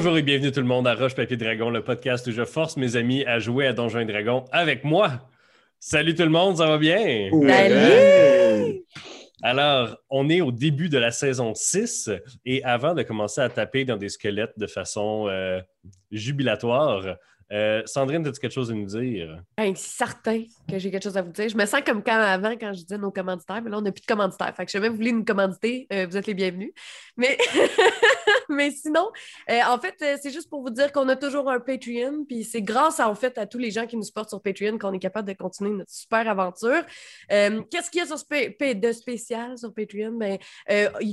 Bonjour et bienvenue tout le monde à Roche Papier Dragon, le podcast où je force mes amis à jouer à Donjons et Dragons avec moi. Salut tout le monde, ça va bien? Salut! Alors, on est au début de la saison 6 et avant de commencer à taper dans des squelettes de façon euh, jubilatoire, euh, Sandrine, as-tu quelque chose à nous dire? Ben, certain que j'ai quelque chose à vous dire. Je me sens comme quand avant, quand je disais nos commanditaires, mais là, on n'a plus de commanditaires. Fait que je sais même vous voulez nous commanditer, euh, vous êtes les bienvenus. Mais, mais sinon, euh, en fait, euh, c'est juste pour vous dire qu'on a toujours un Patreon. Puis c'est grâce à, en fait, à tous les gens qui nous supportent sur Patreon qu'on est capable de continuer notre super aventure. Euh, Qu'est-ce qu'il y a sur de spécial sur Patreon? Ben,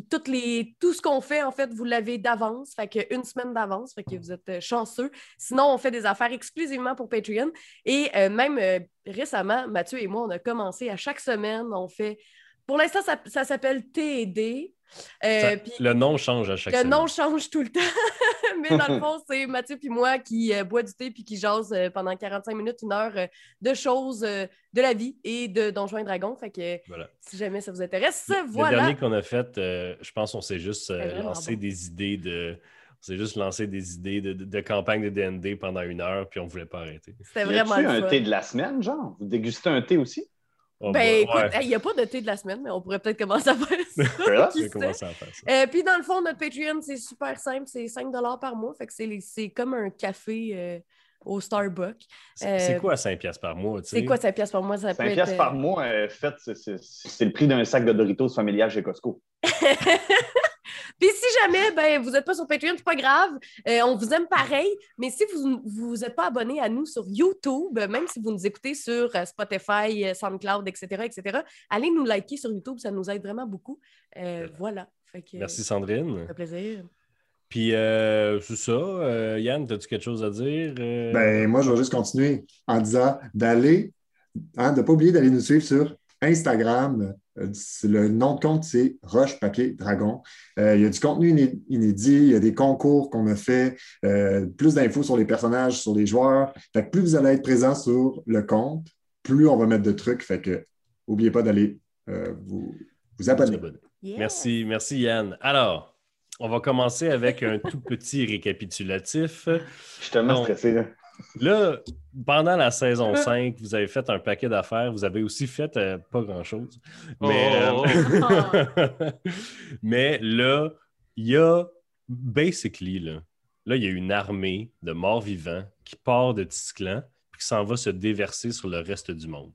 toutes les, tout ce qu'on fait, en fait, vous l'avez d'avance. Fait que une semaine d'avance. Fait que vous êtes chanceux. Sinon, on fait des affaires exclusivement pour Patreon. Et même récemment, Mathieu et moi, on a commencé à chaque semaine, on fait. Pour l'instant, ça s'appelle TD. Euh, Ça- le nom change à chaque le semaine. nom change tout le temps. Mais dans le fond, c'est Mathieu puis moi qui euh, boit du thé puis qui jase euh, pendant 45 minutes, une heure euh, de choses euh, de la vie et de Donjons et Dragons. Fait que Voilà. si jamais ça vous intéresse, Le voilà. dernier qu'on a fait, euh, je pense qu'on s'est juste euh, lancé bon. des idées de. On s'est juste lancé des idées de, de- de campagne de DND pendant une heure, puis on voulait pas arrêter. C'était Y vraiment le un fun. thé de la semaine, genre? Vous dégustez un thé aussi? Oh, Ben écoute, il n'y a pas de thé de la semaine, mais on pourrait peut-être commencer à faire ça. Voilà. Je qui vais sait? commencer à faire ça. Euh, puis dans le fond, notre Patreon, c'est super simple, c'est 5 par mois. Fait que c'est comme un café euh, au Starbucks. C'est c'est euh, quoi 5 piastres par mois? C'est quoi 5 piastres par mois? Ça peut 5 être, par mois, euh, fait, c'est- c'est c'est le prix d'un sac de Doritos familial chez Costco. Jamais ben, vous n'êtes pas sur Patreon, c'est pas grave. Euh, on vous aime pareil. Mais si vous vous n'êtes pas abonné à nous sur YouTube, même si vous nous écoutez sur euh, Spotify, euh, SoundCloud, etc., etc., allez nous liker sur YouTube. Ça nous aide vraiment beaucoup. Euh, voilà. Fait que, Merci Ça Sandrine. fait plaisir. Puis euh, c'est ça. euh, Yann, as-tu quelque chose à dire? euh? Ben, moi, je vais juste continuer en disant d'aller, hein, de ne pas oublier d'aller nous suivre sur Instagram. Euh, Le nom de compte, c'est Roche Papier Dragon. Euh, il y a du contenu iné- inédit, il y a des concours qu'on a fait, euh, plus d'infos sur les personnages, sur les joueurs. Fait que plus vous allez être présent sur le compte, plus on va mettre de trucs. Fait que n'oubliez pas d'aller euh, vous, vous abonner. Yeah. Merci, merci Yann. Alors, on va commencer avec un tout petit récapitulatif. Je suis tellement stressé. Là. Là, pendant la saison 5, vous avez fait un paquet d'affaires. Vous avez aussi fait euh, pas grand-chose. Mais, Oh. euh, mais là, il y a basically, là, là, il y a une armée de morts vivants qui part de Tisclan et qui s'en va se déverser sur le reste du monde.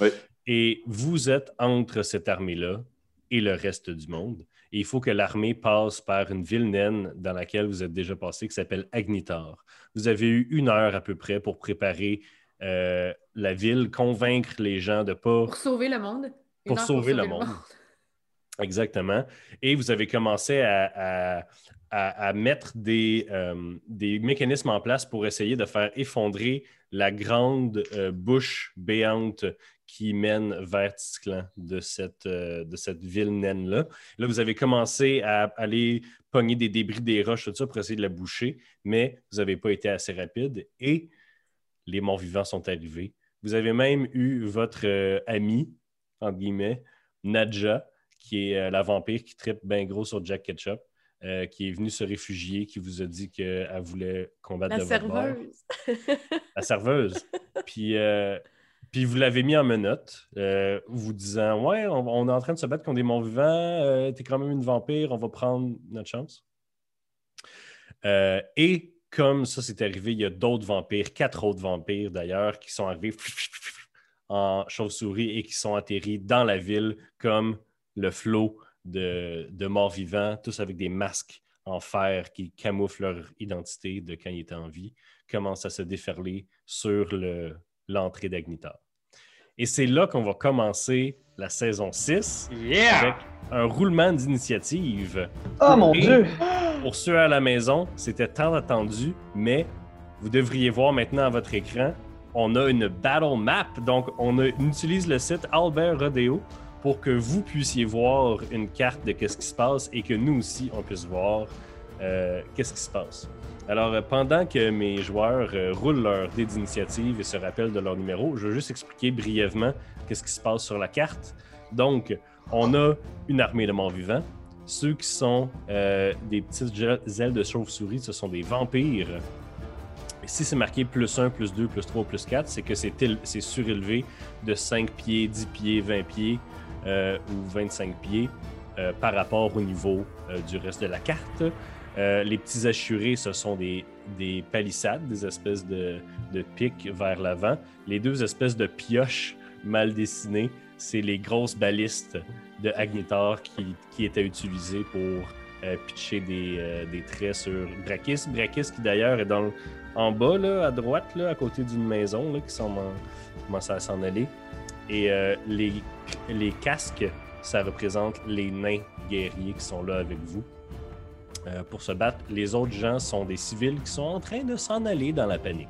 Oui. Et vous êtes entre cette armée-là et le reste du monde. Et il faut que l'armée passe par une ville naine dans laquelle vous êtes déjà passé, qui s'appelle Agnitar. Vous avez eu une heure à peu près pour préparer euh, la ville, convaincre les gens de pas Pour sauver le monde. Pour sauver le monde. Exactement. Et vous avez commencé à, à- à- à mettre des, euh, des mécanismes en place pour essayer de faire effondrer la grande euh, bouche béante qui mène vers Tisclan de cette, euh, de cette ville naine-là. Là, vous avez commencé à aller pogner des débris des roches, tout ça, pour essayer de la boucher, mais vous n'avez pas été assez rapide et les morts-vivants sont arrivés. Vous avez même eu votre euh, ami, entre guillemets, Nadja, qui est euh, la vampire qui tripe bien gros sur Jack Ketchup, euh, qui est venue se réfugier, qui vous a dit qu'elle voulait combattre La de votre bord. serveuse. La serveuse. puis, euh, puis vous l'avez mis en menotte, euh, vous disant Ouais, on, est en train de se battre contre des morts vivants, euh, t'es quand même une vampire, on va prendre notre chance. Euh, et comme ça s'est arrivé, il y a d'autres vampires, quatre autres vampires d'ailleurs, qui sont arrivés en chauve-souris et qui sont atterris dans la ville comme le flot de, de morts vivants, tous avec des masques en fer qui camouflent leur identité de quand ils étaient en vie, commencent à se déferler sur le- l'entrée d'Agnitar. Et c'est là qu'on va commencer la saison 6 avec un roulement d'initiative. Oh mon Et Dieu! Pour ceux à la maison, c'était tant attendu, mais vous devriez voir maintenant à votre écran, on a une battle map. Donc, on, a- on utilise le site Albert Rodeo pour que vous puissiez voir une carte de qu'est-ce qui se passe et que nous aussi, on puisse voir euh, qu'est-ce qui se passe. Alors, euh, pendant que mes joueurs euh, roulent leur dé d'initiative et se rappellent de leur numéro, je veux juste expliquer brièvement qu'est-ce qui se passe sur la carte. Donc, on a une armée de morts vivants. Ceux qui sont euh, des petites ailes de chauve-souris, ce sont des vampires. Et si c'est marqué plus 1, plus 2, plus 3, plus 4, c'est que c'est éle- c'est surélevé de 5 pieds, 10 pieds, 20 pieds ou 25 pieds par rapport au niveau du reste de la carte. Euh, les petits assurés, ce sont des, des palissades, des espèces de, de pics vers l'avant. Les deux espèces de pioches mal dessinées, c'est les grosses balistes de Agnitar qui, qui étaient utilisées pour euh, pitcher des, euh, des traits sur Brakis. Brakis qui d'ailleurs est dans en bas, là, à droite, là, à côté d'une maison, là, qui s'en- commence à s'en aller. Et euh, les, les casques, ça représente les nains guerriers qui sont là avec vous euh, pour se battre. Les autres gens sont des civils qui sont en train de s'en aller dans la panique.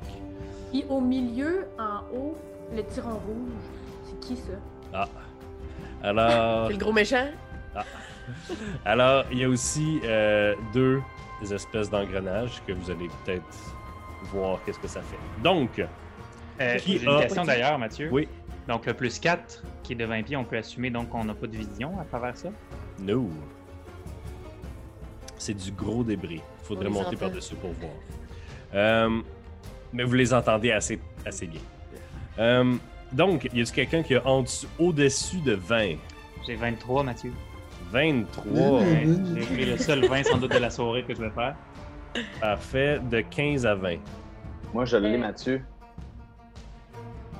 Puis au milieu, en haut, le tyran rouge, c'est qui ça? Ah. Alors, C'est le gros méchant? alors il y a aussi euh, deux espèces d'engrenages que vous allez peut-être voir qu'est-ce que ça fait. Donc, Euh, Qui J'ai a- une question d'ailleurs, Mathieu. Oui. Donc le plus 4 qui est de 20 pieds, on peut assumer donc qu'on n'a pas de vision à travers ça? no. C'est du gros débris. Il faudrait monter par-dessus pour voir. Euh, mais vous les entendez assez, assez bien. Euh, donc, y a-t-il quelqu'un qui a en dessous- au-dessus de 20? J'ai 23, Mathieu. 23. Ouais, J'ai pris le seul 20 sans doute de la soirée que je vais faire. Parfait. De 15 à 20. Moi, je l'ai, Mathieu.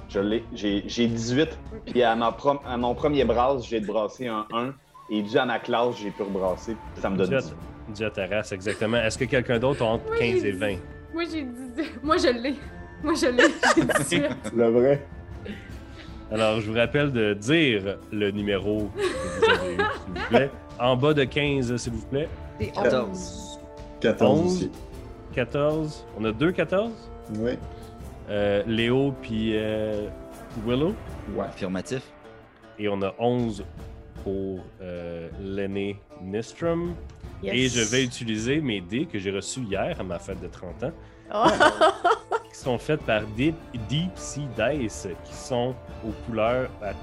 Je l'ai. J'ai j'ai 18. Puis à, ma prom- à mon premier brasse, j'ai brassé un 1. Et dû à ma classe, j'ai pu rebrasser. Ça me donne Dû à- 18. Dû à ta race, exactement. Est-ce que quelqu'un d'autre a entre Oui, 15 et j'ai 20? Moi, j'ai dit... Moi, je l'ai. Moi, je l'ai. J'ai 18. Le vrai. Alors, je vous rappelle de dire le numéro que vous avez eu, s'il vous plaît. En bas de 15, s'il vous plaît. C'est 14. 14 11. aussi. 14. On a deux 14. Oui. Euh, Léo puis euh, Willow? Ouais. Affirmatif. Et on a 11 pour euh, l'aîné Nistrum. Yes. Et je vais utiliser mes dés que j'ai reçus hier à ma fête de 30 ans, Oh. qui sont faites par Deep, Deep Sea Dice, qui sont aux couleurs, à tout-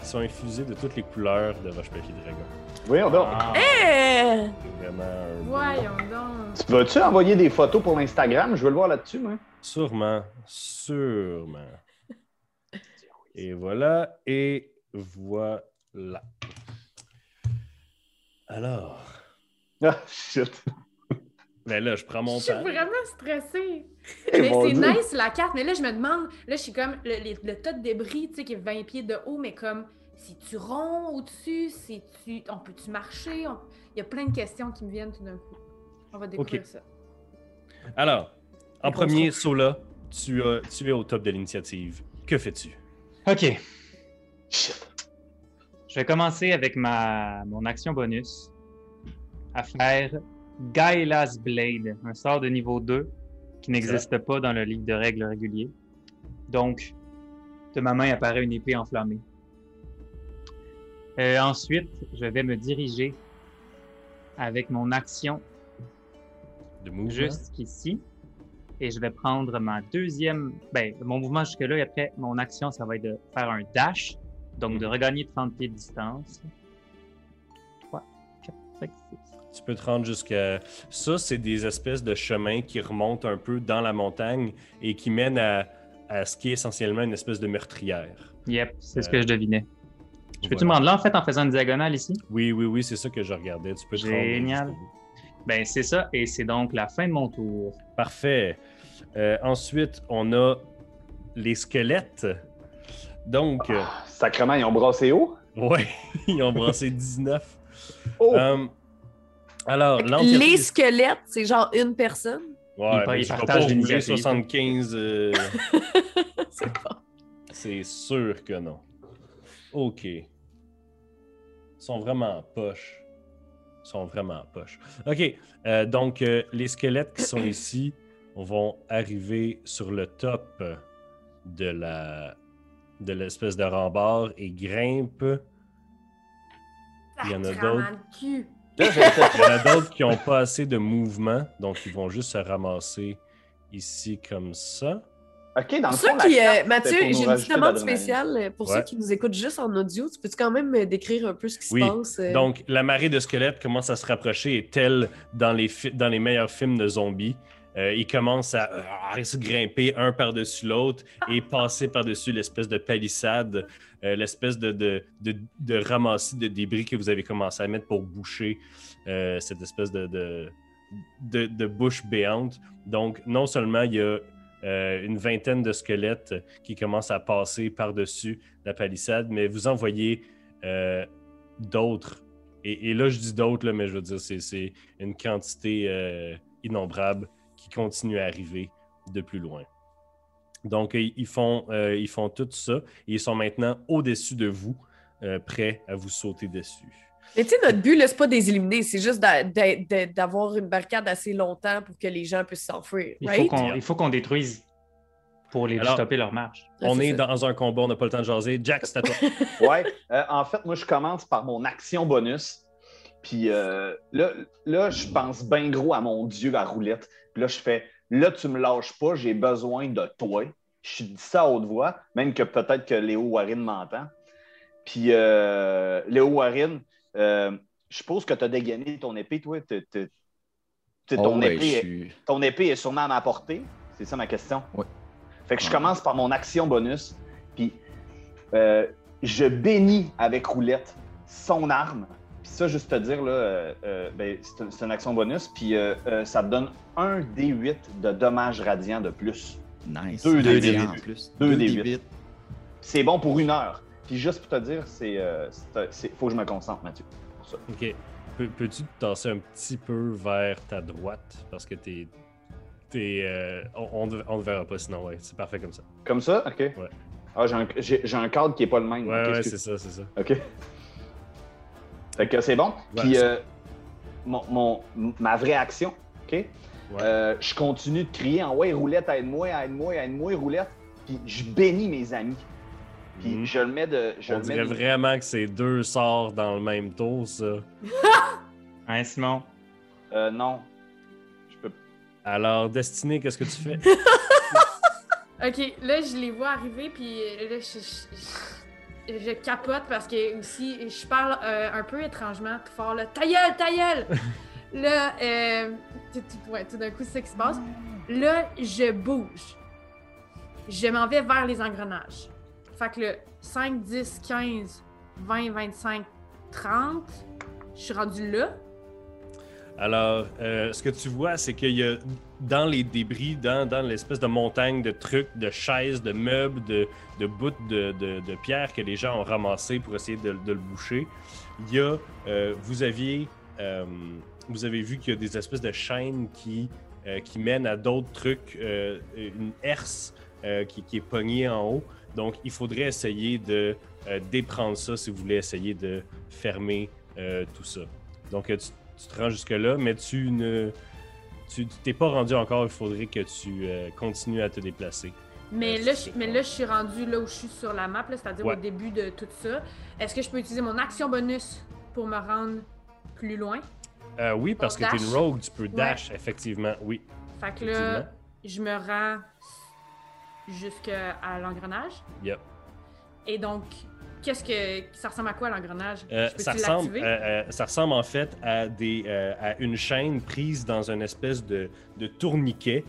qui sont infusées de toutes les couleurs de Roche-Papier Dragon. Voyons donc. Ah. Eh! C'est vraiment Voyons donc. Tu Vas-tu envoyer des photos pour l'Instagram? Je veux le voir là-dessus, moi. Sûrement, sûrement. Et voilà, et voilà. Alors, Ah, shit. ben là, je prends mon Je suis temps. vraiment stressée. Eh, mais c'est nice la carte, mais là je me demande, là je suis comme le, tas de débris, tu sais, qui est 20 pieds de haut, mais comme c'est-tu rond au-dessus? C'est-tu. On peut-tu marcher? On- Il y a plein de questions qui me viennent tout d'un coup. On va découvrir ça. Alors, en premier. Sola, tu, tu es au top de l'initiative. Que fais-tu? Ok. Shit. Je vais commencer avec ma mon action bonus à faire Gaila's Blade, un sort de niveau 2 qui n'existe pas dans le livre de règles régulier. Donc, de ma main apparaît une épée enflammée. Euh, ensuite, je vais me diriger avec mon action jusqu'ici. Et je vais prendre ma deuxième. Ben, mon mouvement jusque-là, et après, mon action, ça va être de faire un dash. Donc, de Mhm. regagner 30 pieds de distance. 3, 4, 5, 6. Tu peux te rendre jusqu'à. Ça, c'est des espèces de chemins qui remontent un peu dans la montagne et qui mènent à, à ce qui est essentiellement une espèce de meurtrière. Yep, c'est ce Euh, que je devinais. Je peux-tu Voilà. me rendre là, en fait, en faisant une diagonale ici? Oui, oui, oui, c'est ça que je regardais. Tu peux te rendre Génial. Ben, c'est ça, et c'est donc la fin de mon tour. Parfait. Euh, ensuite, on a les squelettes. Donc, euh, Sacrement, ils ont brassé haut? ouais, ils ont brassé 19. Oh! Euh, alors, Les des- squelettes, c'est genre une personne. Ouais, Ils mais pa- ils je vais partagent pas rouler l'initiative. 75. euh, C'est pas. c'est sûr que non. OK. Ils sont vraiment poches. Ils sont vraiment poches. OK. euh, donc, euh, les squelettes qui sont ici vont arriver sur le top de la de l'espèce de rempart et grimpent. Il y en a d'autres. Là, Il y en a d'autres qui n'ont pas assez de mouvement, donc ils vont juste se ramasser ici comme ça. OK, dans le Pour fond, qui, carte, euh, Mathieu, j'ai une petite demande spéciale euh, pour Ouais. ceux qui nous écoutent juste en audio. Tu peux-tu quand même euh, décrire un peu ce qui se passe? euh? Donc, la marée de squelettes commence à se rapprocher et telle dans les, dans les meilleurs films de zombies? Euh, ils commencent à, se grimper un par-dessus l'autre et passer par-dessus l'espèce de palissade, euh, l'espèce de, ramassis de débris que vous avez commencé à mettre pour boucher euh, cette espèce de, bouche béante. Donc, non seulement il y a euh, une vingtaine de squelettes qui commencent à passer par-dessus la palissade, mais vous en voyez euh, d'autres. Et, là, je dis d'autres, mais je veux dire, c'est, une quantité euh, innombrable qui continue à arriver de plus loin. Donc, ils ils font, euh, ils font tout ça et ils sont maintenant au-dessus de vous, euh, prêts à vous sauter dessus. Mais tu sais, notre but, c'est pas de les éliminer, c'est juste d'a- d'a- d'a- d'avoir une barricade assez longtemps pour que les gens puissent s'enfuir. Il faut right? qu'on il faut qu'on détruise pour les Alors- stopper leur marche. On est dans un combat, on n'a pas le temps de jaser. Jack, c'est à toi. Ouais. Euh, en fait, moi, je commence par mon action bonus. Puis euh, là, là, je pense bien gros à mon Dieu à roulette. Puis là, je fais là, tu me lâches pas, j'ai besoin de toi. Je dis ça à haute voix, même que peut-être que Léo Warren m'entend. Puis euh, Léo Warren, euh, je suppose que tu as dégainé ton épée, toi. T'es- t'es- t'es- Oh, ton, ouais, épée, est- suis- ton épée est sûrement à ma portée. C'est ça ma question. Ouais. Fait que je commence par mon action bonus. Puis euh, je bénis avec roulette son arme. Puis ça, juste te dire, là, euh, euh, ben, c'est un- c'est une action bonus. Puis euh, euh, ça te donne un D8 de dommages radiants de plus. Nice. Deux Deux des dés huit. en plus. Deux Deux des des huit. huit. C'est bon pour une heure. Puis juste pour te dire, c'est, euh, faut que je me concentre, Mathieu. pour ça. OK. Peux- Peux-tu te tasser un petit peu vers ta droite? Parce que t'es. t'es, euh, on, ne te verra pas sinon, ouais. C'est parfait comme ça. Comme ça? OK. Ah, j'ai un, j'ai- j'ai un cadre qui n'est pas le même. Ouais, Ok, ouais, c'est ça, c'est ça. OK. Fait que c'est bon. Ouais, Puis euh, mon, mon- ma vraie action, OK? Ouais. Euh, je continue de crier en ouais, roulette, aide-moi, aide-moi, aide-moi, roulette. Puis je bénis mes amis. Puis Mhm. je le mets de. Je On le mets dirait de- vraiment que c'est deux sorts dans le même tour, ça. Hein, Simon? Euh, non. Je peux. Alors, Destiné, qu'est-ce que tu fais? Ok, là, je les vois arriver, puis euh, là, je, je- je- capote parce que aussi, je parle euh, un peu étrangement, tout fort, là. Ta gueule, ta gueule! là, euh, tout, tout- ouais, tout d'un coup, c'est ça qui se passe. Là, je bouge. Je m'en vais vers les engrenages. Fait que le 5, 10, 15, 20, 25, 30, je suis rendu là. Alors, euh, ce que tu vois, c'est qu'il y a dans les débris, dans, dans l'espèce de montagne de trucs, de chaises, de meubles, de, de bouts de, de, de pierres que les gens ont ramassés pour essayer de, le boucher, il y a, euh, vous aviez, euh, vous avez vu qu'il y a des espèces de chaînes qui, qui mènent à d'autres trucs, une herse qui, qui est pognée en haut. Donc, il faudrait essayer de déprendre ça si vous voulez essayer de fermer tout ça. Donc, tu, tu te rends jusque-là, mais tu ne tu t'es pas rendu encore. Il faudrait que tu euh, continues à te déplacer. Mais Euh, là, je, mais là, je suis rendu là où je suis sur la map, là, c'est-à-dire Ouais. au début de tout ça. Est-ce que je peux utiliser mon action bonus pour me rendre plus loin? Euh, oui, parce que tu es une rogue, tu peux dash, effectivement. Oui. Fait que là, je me rends jusqu'à l'engrenage. Yep. Et donc, qu'est-ce que. Ça ressemble à quoi l'engrenage? Euh, ça, ressemble, euh, euh, ça ressemble en fait à, des, à une chaîne prise dans une espèce de, de tourniquet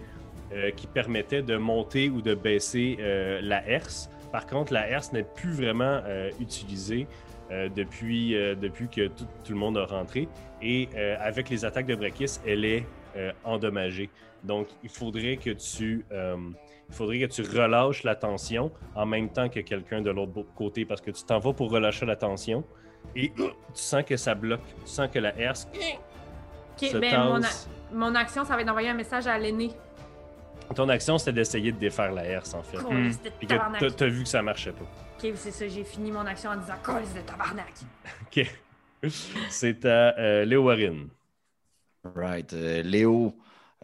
qui permettait de monter ou de baisser la herse. Par contre, la herse n'est plus vraiment utilisée depuis, depuis que tout, tout le monde a rentré. Et avec les attaques de Brekis, elle est endommagée. Donc, il faudrait que tu, il faudrait que tu relâches la tension en même temps que quelqu'un de l'autre côté parce que tu t'en vas pour relâcher la tension et tu sens que ça bloque. Tu sens que la herse Ok, se ben, mon, mon action, ça va être d'envoyer un message à l'aîné. Ton action, c'était d'essayer de défaire la herse, en fait. De Puis que tabarnak. t'as- t'as vu que ça marchait pas. Ok, c'est ça, j'ai fini mon action en disant Colis de tabarnak. OK. C'est à euh, Léo Warren. Right. Euh, Léo,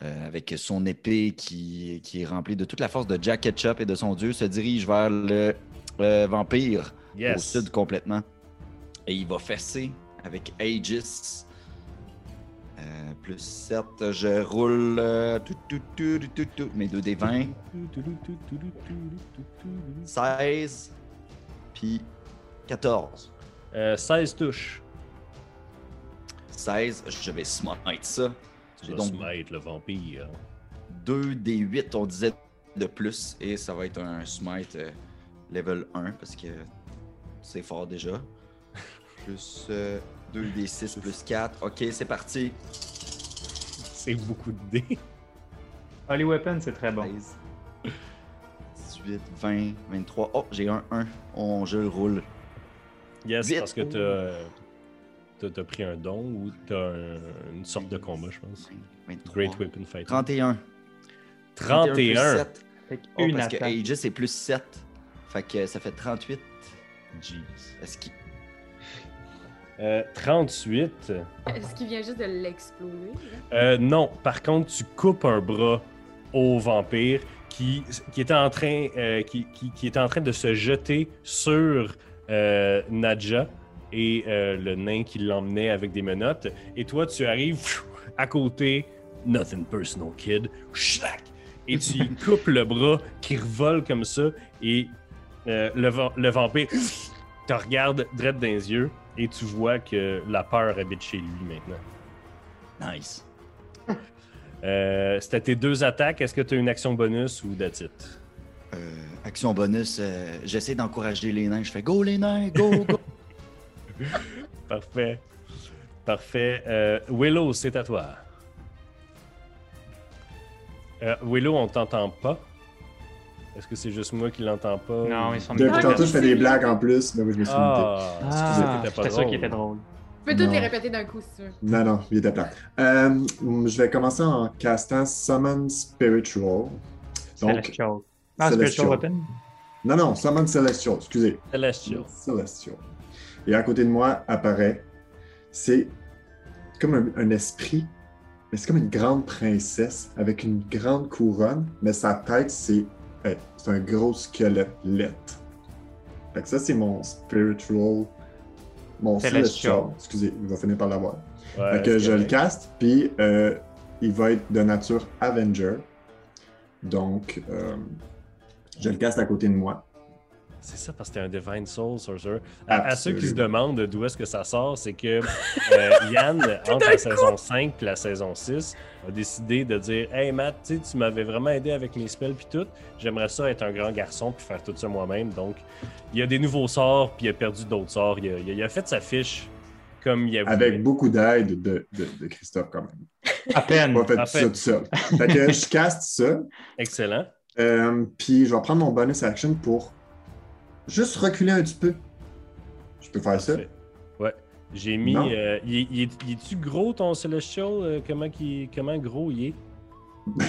euh, avec son épée qui, qui est remplie de toute la force de Jack Ketchup et de son dieu, se dirige vers le euh, vampire au Yes. sud complètement. Et il va fesser avec Aegis. Euh, plus 7, je roule euh, tout, tout, tout, mes 2 des 20. 16, puis 14. Euh, 16 touches. 16, je vais smite ça. Tu J'ai vas donc smite le vampire. 2 des 8, on disait de plus, et ça va être un smite euh, level 1 parce que c'est fort déjà. Plus 2 des 6 plus 4. Ok, c'est parti. C'est beaucoup de dés. Holy Weapon, c'est très bon. 16, 18, 20, 23. Oh, j'ai un 1. On, je le roule. Yes, Vite. parce que t'as, pris un don ou t'as un- une sorte de combat, je pense. 23. Great Weapon Fight. 31. 31. plus 7. Fait Oh, une parce que attaque. Aegis c'est plus 7. Fait que ça fait 38. Jeez. Est-ce qu'il. Euh, 38. Est-ce qu'il vient juste de l'exploser? Euh, non, par contre, tu coupes un bras au vampire qui, qui, était, en train, euh, qui, qui- qui était en train de se jeter sur euh, Nadja et euh, le nain qui l'emmenait avec des menottes. Et toi, tu arrives pfiou, à côté, nothing personal, kid, Schlac! et tu y coupes le bras qui revole comme ça. Et euh, le, va- le vampire te regarde droit dans les yeux et tu vois que la peur habite chez lui maintenant. Nice. Euh, C'était tes deux attaques. Est-ce que tu as une action bonus ou that's it? Euh, action bonus, euh, j'essaie d'encourager les nains. Je fais go les nains, go, go. Parfait. Parfait. Euh, Willow, c'est à toi. Euh, Willow, on t'entend pas. Est-ce que c'est juste moi qui l'entends pas? Non, ou- ils sont Depuis Ah, tantôt, je fais des c'est- blagues en plus, mais oui, je me suis. Ah, excusez, Ah, sûr drôle. qu'il était drôle. Tu peux toutes les Non. répéter d'un coup si tu veux. Non, non, il était plat. Euh, je vais commencer en castant Summon Spiritual. Donc, Celestial. Ah, Celestial. Spiritual Weapon? non, non, Summon Celestial, excusez. Celestial. Celestial. Et à côté de moi apparaît, c'est comme un, un esprit, mais c'est comme une grande princesse avec une grande couronne, mais sa tête, c'est euh, c'est un gros squelette lettre. Fait que ça, c'est mon spiritual, mon Celestial. Excusez, il va finir par l'avoir. Ouais, Fait que c'est je le caste, puis euh, il va être de nature Avenger. Donc, euh, je le caste à côté de moi. C'est ça, parce que t'es un Divine Soul Sorcerer. À, à ceux qui se demandent d'où est-ce que ça sort, c'est que euh, Yann, entre la saison 5 et la saison 6, a décidé de dire Hey Matt, tu sais, tu m'avais vraiment aidé avec mes spells puis tout. J'aimerais ça être un grand garçon puis faire tout ça moi-même. Donc, il y a des nouveaux sorts puis il a perdu d'autres sorts. Il a, il a- il a fait sa fiche comme il a voulu. Avec beaucoup d'aide de, de- de Christophe, quand même. À peine. Pas fait En tout fait- ça tout seul. Fait que je caste ça, Excellent. euh, puis je vais prendre mon bonus action pour juste reculer un petit peu. Je peux faire ça? Ouais. J'ai mis. Euh, il, est- est-tu gros ton Celestial? Euh, comment, qu'il- comment gros il est?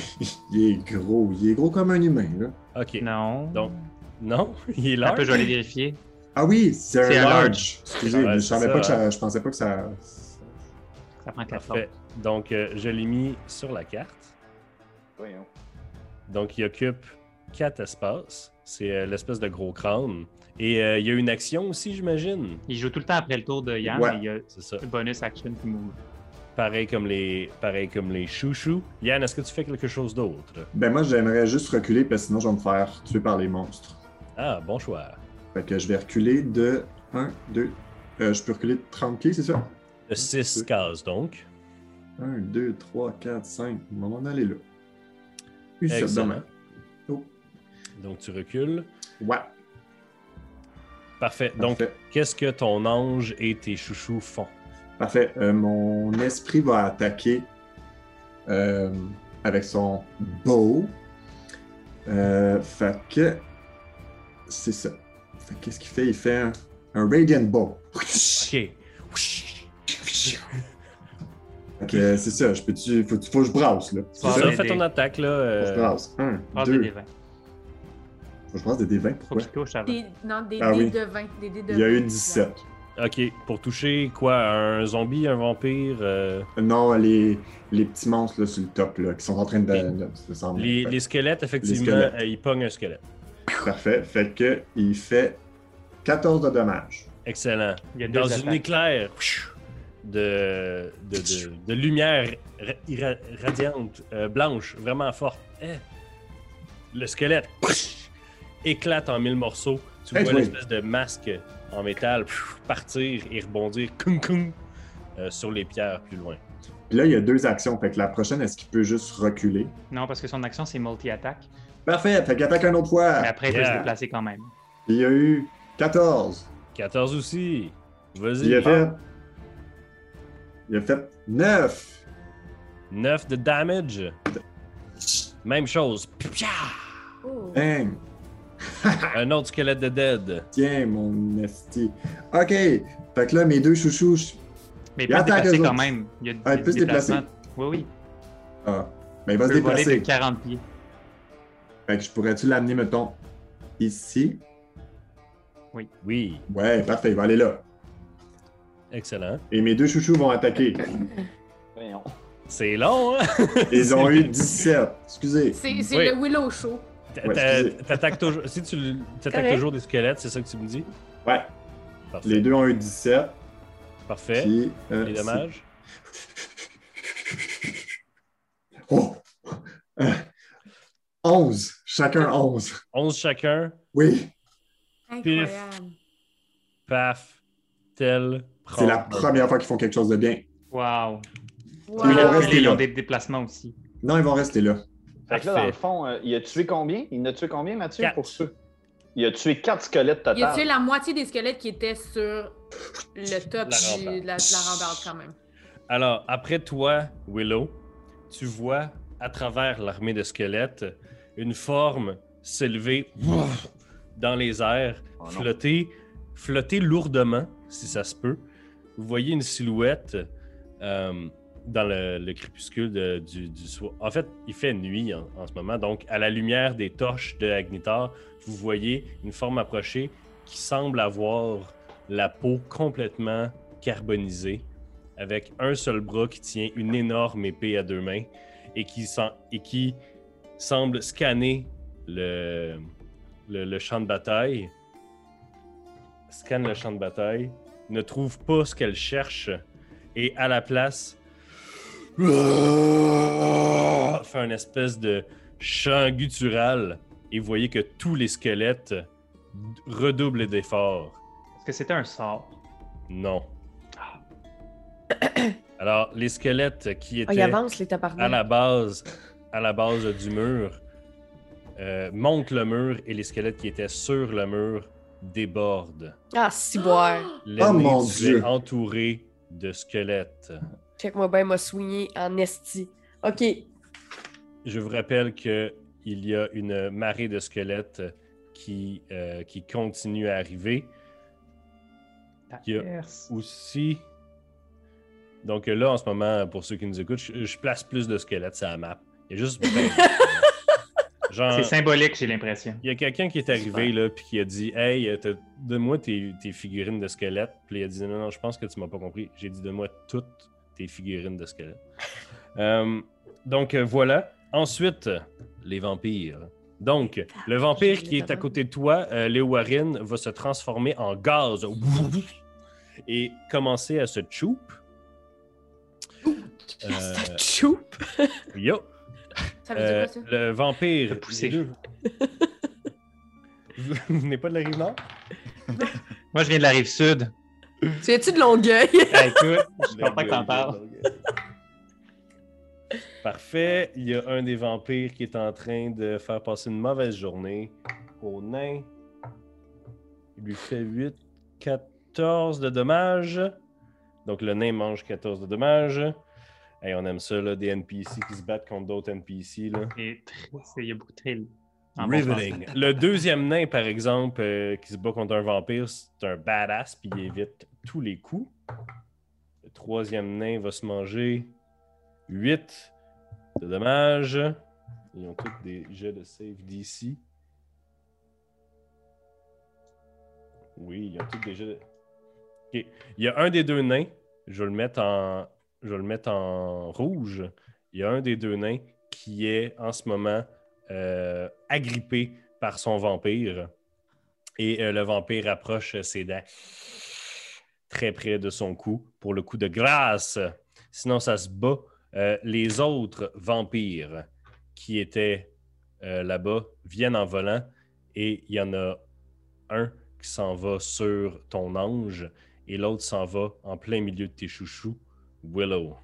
Il est gros. Il est gros comme un humain, là. Ok. Non. Donc, non, il est Un large. peu, je vais aller vérifier. Ah oui, c'est un large. large. Excusez, Ouais, je savais ça, pas que ça, je pensais pas que ça. Ça prend 4 Parfait. Donc, euh, je l'ai mis sur la carte. Voyons. Donc, il occupe quatre espaces. C'est euh, l'espèce de gros crâne. Et euh, il y a une action aussi, j'imagine. Il joue tout le temps après le tour de Yann. Ouais. Il y a C'est ça. le bonus action qui move. Pareil comme les, pareil comme les chouchous. Yann, est-ce que tu fais quelque chose d'autre? Ben moi, j'aimerais juste reculer parce que sinon, je vais me faire tuer par les monstres. Ah, bon choix. Fait que je vais reculer de 1, 2. je peux reculer de 30 pieds, c'est ça? De 6 cases, donc. 1, 2, 3, 4, 5. On va en aller là. Puis Donc, tu recules. Ouais. Parfait. Donc, Parfait. qu'est-ce que ton ange et tes chouchous font? Parfait. Euh, mon esprit va attaquer euh, avec son bow. Euh, fait que. C'est ça. Fait que qu'est-ce qu'il fait? Il fait un, un Radiant Bow. Ok. Fait que euh, c'est ça. Je peux-tu. Faut, faut que je brasse, là. Ça, ton attaque, là. Faut que je euh, brasse. 1, Passe des je brasse des D20. Faut Pourquoi? qu'il touche avant. Des, non, des Ah dés oui. de 20. Des dés de Il y a 20. eu 17. Ok, pour toucher quoi Un zombie, un vampire euh, Non, les, les petits monstres là, sur le top là, qui sont en train de, Les- de se sembler. les, squelettes, effectivement, squelettes. euh, ils pognent un squelette. Parfait. Fait que il fait 14 de dommages. Excellent. Il y a deux Dans une éclair, de, de, de- de lumière ra- radiante, euh, blanche, vraiment forte. Eh. Le squelette éclate en mille morceaux. Tu Hey, vois oui. l'espèce de masque en métal pff, partir et rebondir kung, kung, euh, sur les pierres plus loin. Puis là, il y a deux actions. Fait que la prochaine, est-ce qu'il peut juste reculer? Non, parce que son action, c'est multi-attaque. Parfait. Fait qu'il attaque une autre fois. Mais après, il peut se déplacer quand même. Il y a eu 14. 14 aussi. Vas-y. Il a fait. Il a fait 9. 9 de damage. Même chose. Pia! Oh. Bang. Un autre squelette de dead. Tiens, mon esti. OK. Fait que là, mes deux chouchous. Mais il Il peut se déplacer quand autres. même. Il y a Ah, il peut se déplacer. déplacements. Oui, oui. Ah. Ben, il va Il se voler de déplacer. 40 pieds. Fait que je pourrais-tu l'amener, mettons, ici? Oui. Ouais, parfait. Il va aller là. Excellent. Et mes deux chouchous vont attaquer. C'est long, hein? Ils ont eu 17. Excusez. C'est c'est Oui. le Willow Show. T'a- Ouais, t'a- excusez. T'attaques toujours. Si tu attaques toujours des squelettes, c'est ça que tu me dis? Ouais. Parfait. Les deux ont eu 17. Parfait. Puis, euh, Les dommages? c'est- Oh! Euh, 11. Chacun 11. 11 chacun? Oui, Incroyable. Paf. Tel. C'est la première fois qu'ils font quelque chose de bien. Wow. Wow. Ils vont Là, rester ils ont là. des déplacements aussi. Non, ils vont rester là. Fait que là, dans le fond, euh, il a tué combien? Il en a tué combien, Mathieu, Quatre. pour ceux? Il a tué quatre squelettes total. Il a tué la moitié des squelettes qui étaient sur le top La du- de la, de la rambarde quand même. Alors, après toi, Willow, tu vois à travers l'armée de squelettes une forme s'élever dans les airs, Oh flotter, flotter lourdement, si ça se peut. Vous voyez une silhouette euh, dans le, le crépuscule du, soir. En fait, il fait nuit en, ce moment, donc à la lumière des torches de Agnitar, vous voyez une forme approcher qui semble avoir la peau complètement carbonisée, avec un seul bras qui tient une énorme épée à deux mains et qui, semble scanner le, le champ de bataille. Scanne le champ de bataille, ne trouve pas ce qu'elle cherche et à la place fait un espèce de chant guttural et vous voyez que tous les squelettes redoublent d'efforts. Est-ce que c'était un sort? Non. Alors, les squelettes qui Ah, étaient avance, les tabarnak. à la base, à la base du mur euh, montent le mur et les squelettes qui étaient sur le mur débordent. Ah, si boire. L'ennemi mon Dieu. entouré de squelettes. Check-moi bien, m'a soigné en esti. OK. Je vous rappelle que il y a une marée de squelettes qui, euh, qui continue à arriver. Il y a aussi. Donc là, en ce moment, pour ceux qui nous écoutent, je, je place plus de squelettes sur la map. Il y a juste. ben, genre, C'est symbolique, j'ai l'impression. il y a quelqu'un qui est arrivé là puis qui a dit Hey, euh, donne-moi tes, tes figurines de squelettes. Puis il a dit Non, non, je pense que tu m'as pas compris. J'ai dit Donne-moi toutes tes figurines de squelettes. Euh, donc euh, voilà. Ensuite, les vampires. Donc, le vampire qui est à côté de toi, euh, Léo Warren, va se transformer en gaz et commencer à se choup. Euh, Choup. yo, Ça veut dire euh, quoi, ça? le vampire. Vous venez pas de la rive nord? Moi, je viens de la rive sud. Tu viens-tu de Longueuil? Ah, écoute, je suis content que t'en parles. Parfait. Il y a un des vampires qui est en train de faire passer une mauvaise journée au nain. Il lui fait 8, 14 de dommages. Donc le nain mange 14 de dommages. Hey, on aime ça, là, des NPC qui se battent contre d'autres NPC. Là. Et Il y a beaucoup de Riveting. Le deuxième nain, par exemple, euh, qui se bat contre un vampire, c'est un badass, puis il évite tous les coups. Le troisième nain va se manger 8 de dommages. Ils ont tous des jets de save d'ici. Oui, ils ont tous des jets de... Ok. Il y a un des deux nains, je vais le mettre en, je vais le mettre en rouge. Il y a un des deux nains qui est en ce moment agrippé par son vampire. Et euh, le vampire approche ses dents. très près de son cou pour le coup de grâce. Sinon, ça se bat. Euh, les autres vampires qui étaient euh, là-bas viennent en volant et il y en a un qui s'en va sur ton ange et l'autre s'en va en plein milieu de tes chouchous, Willow.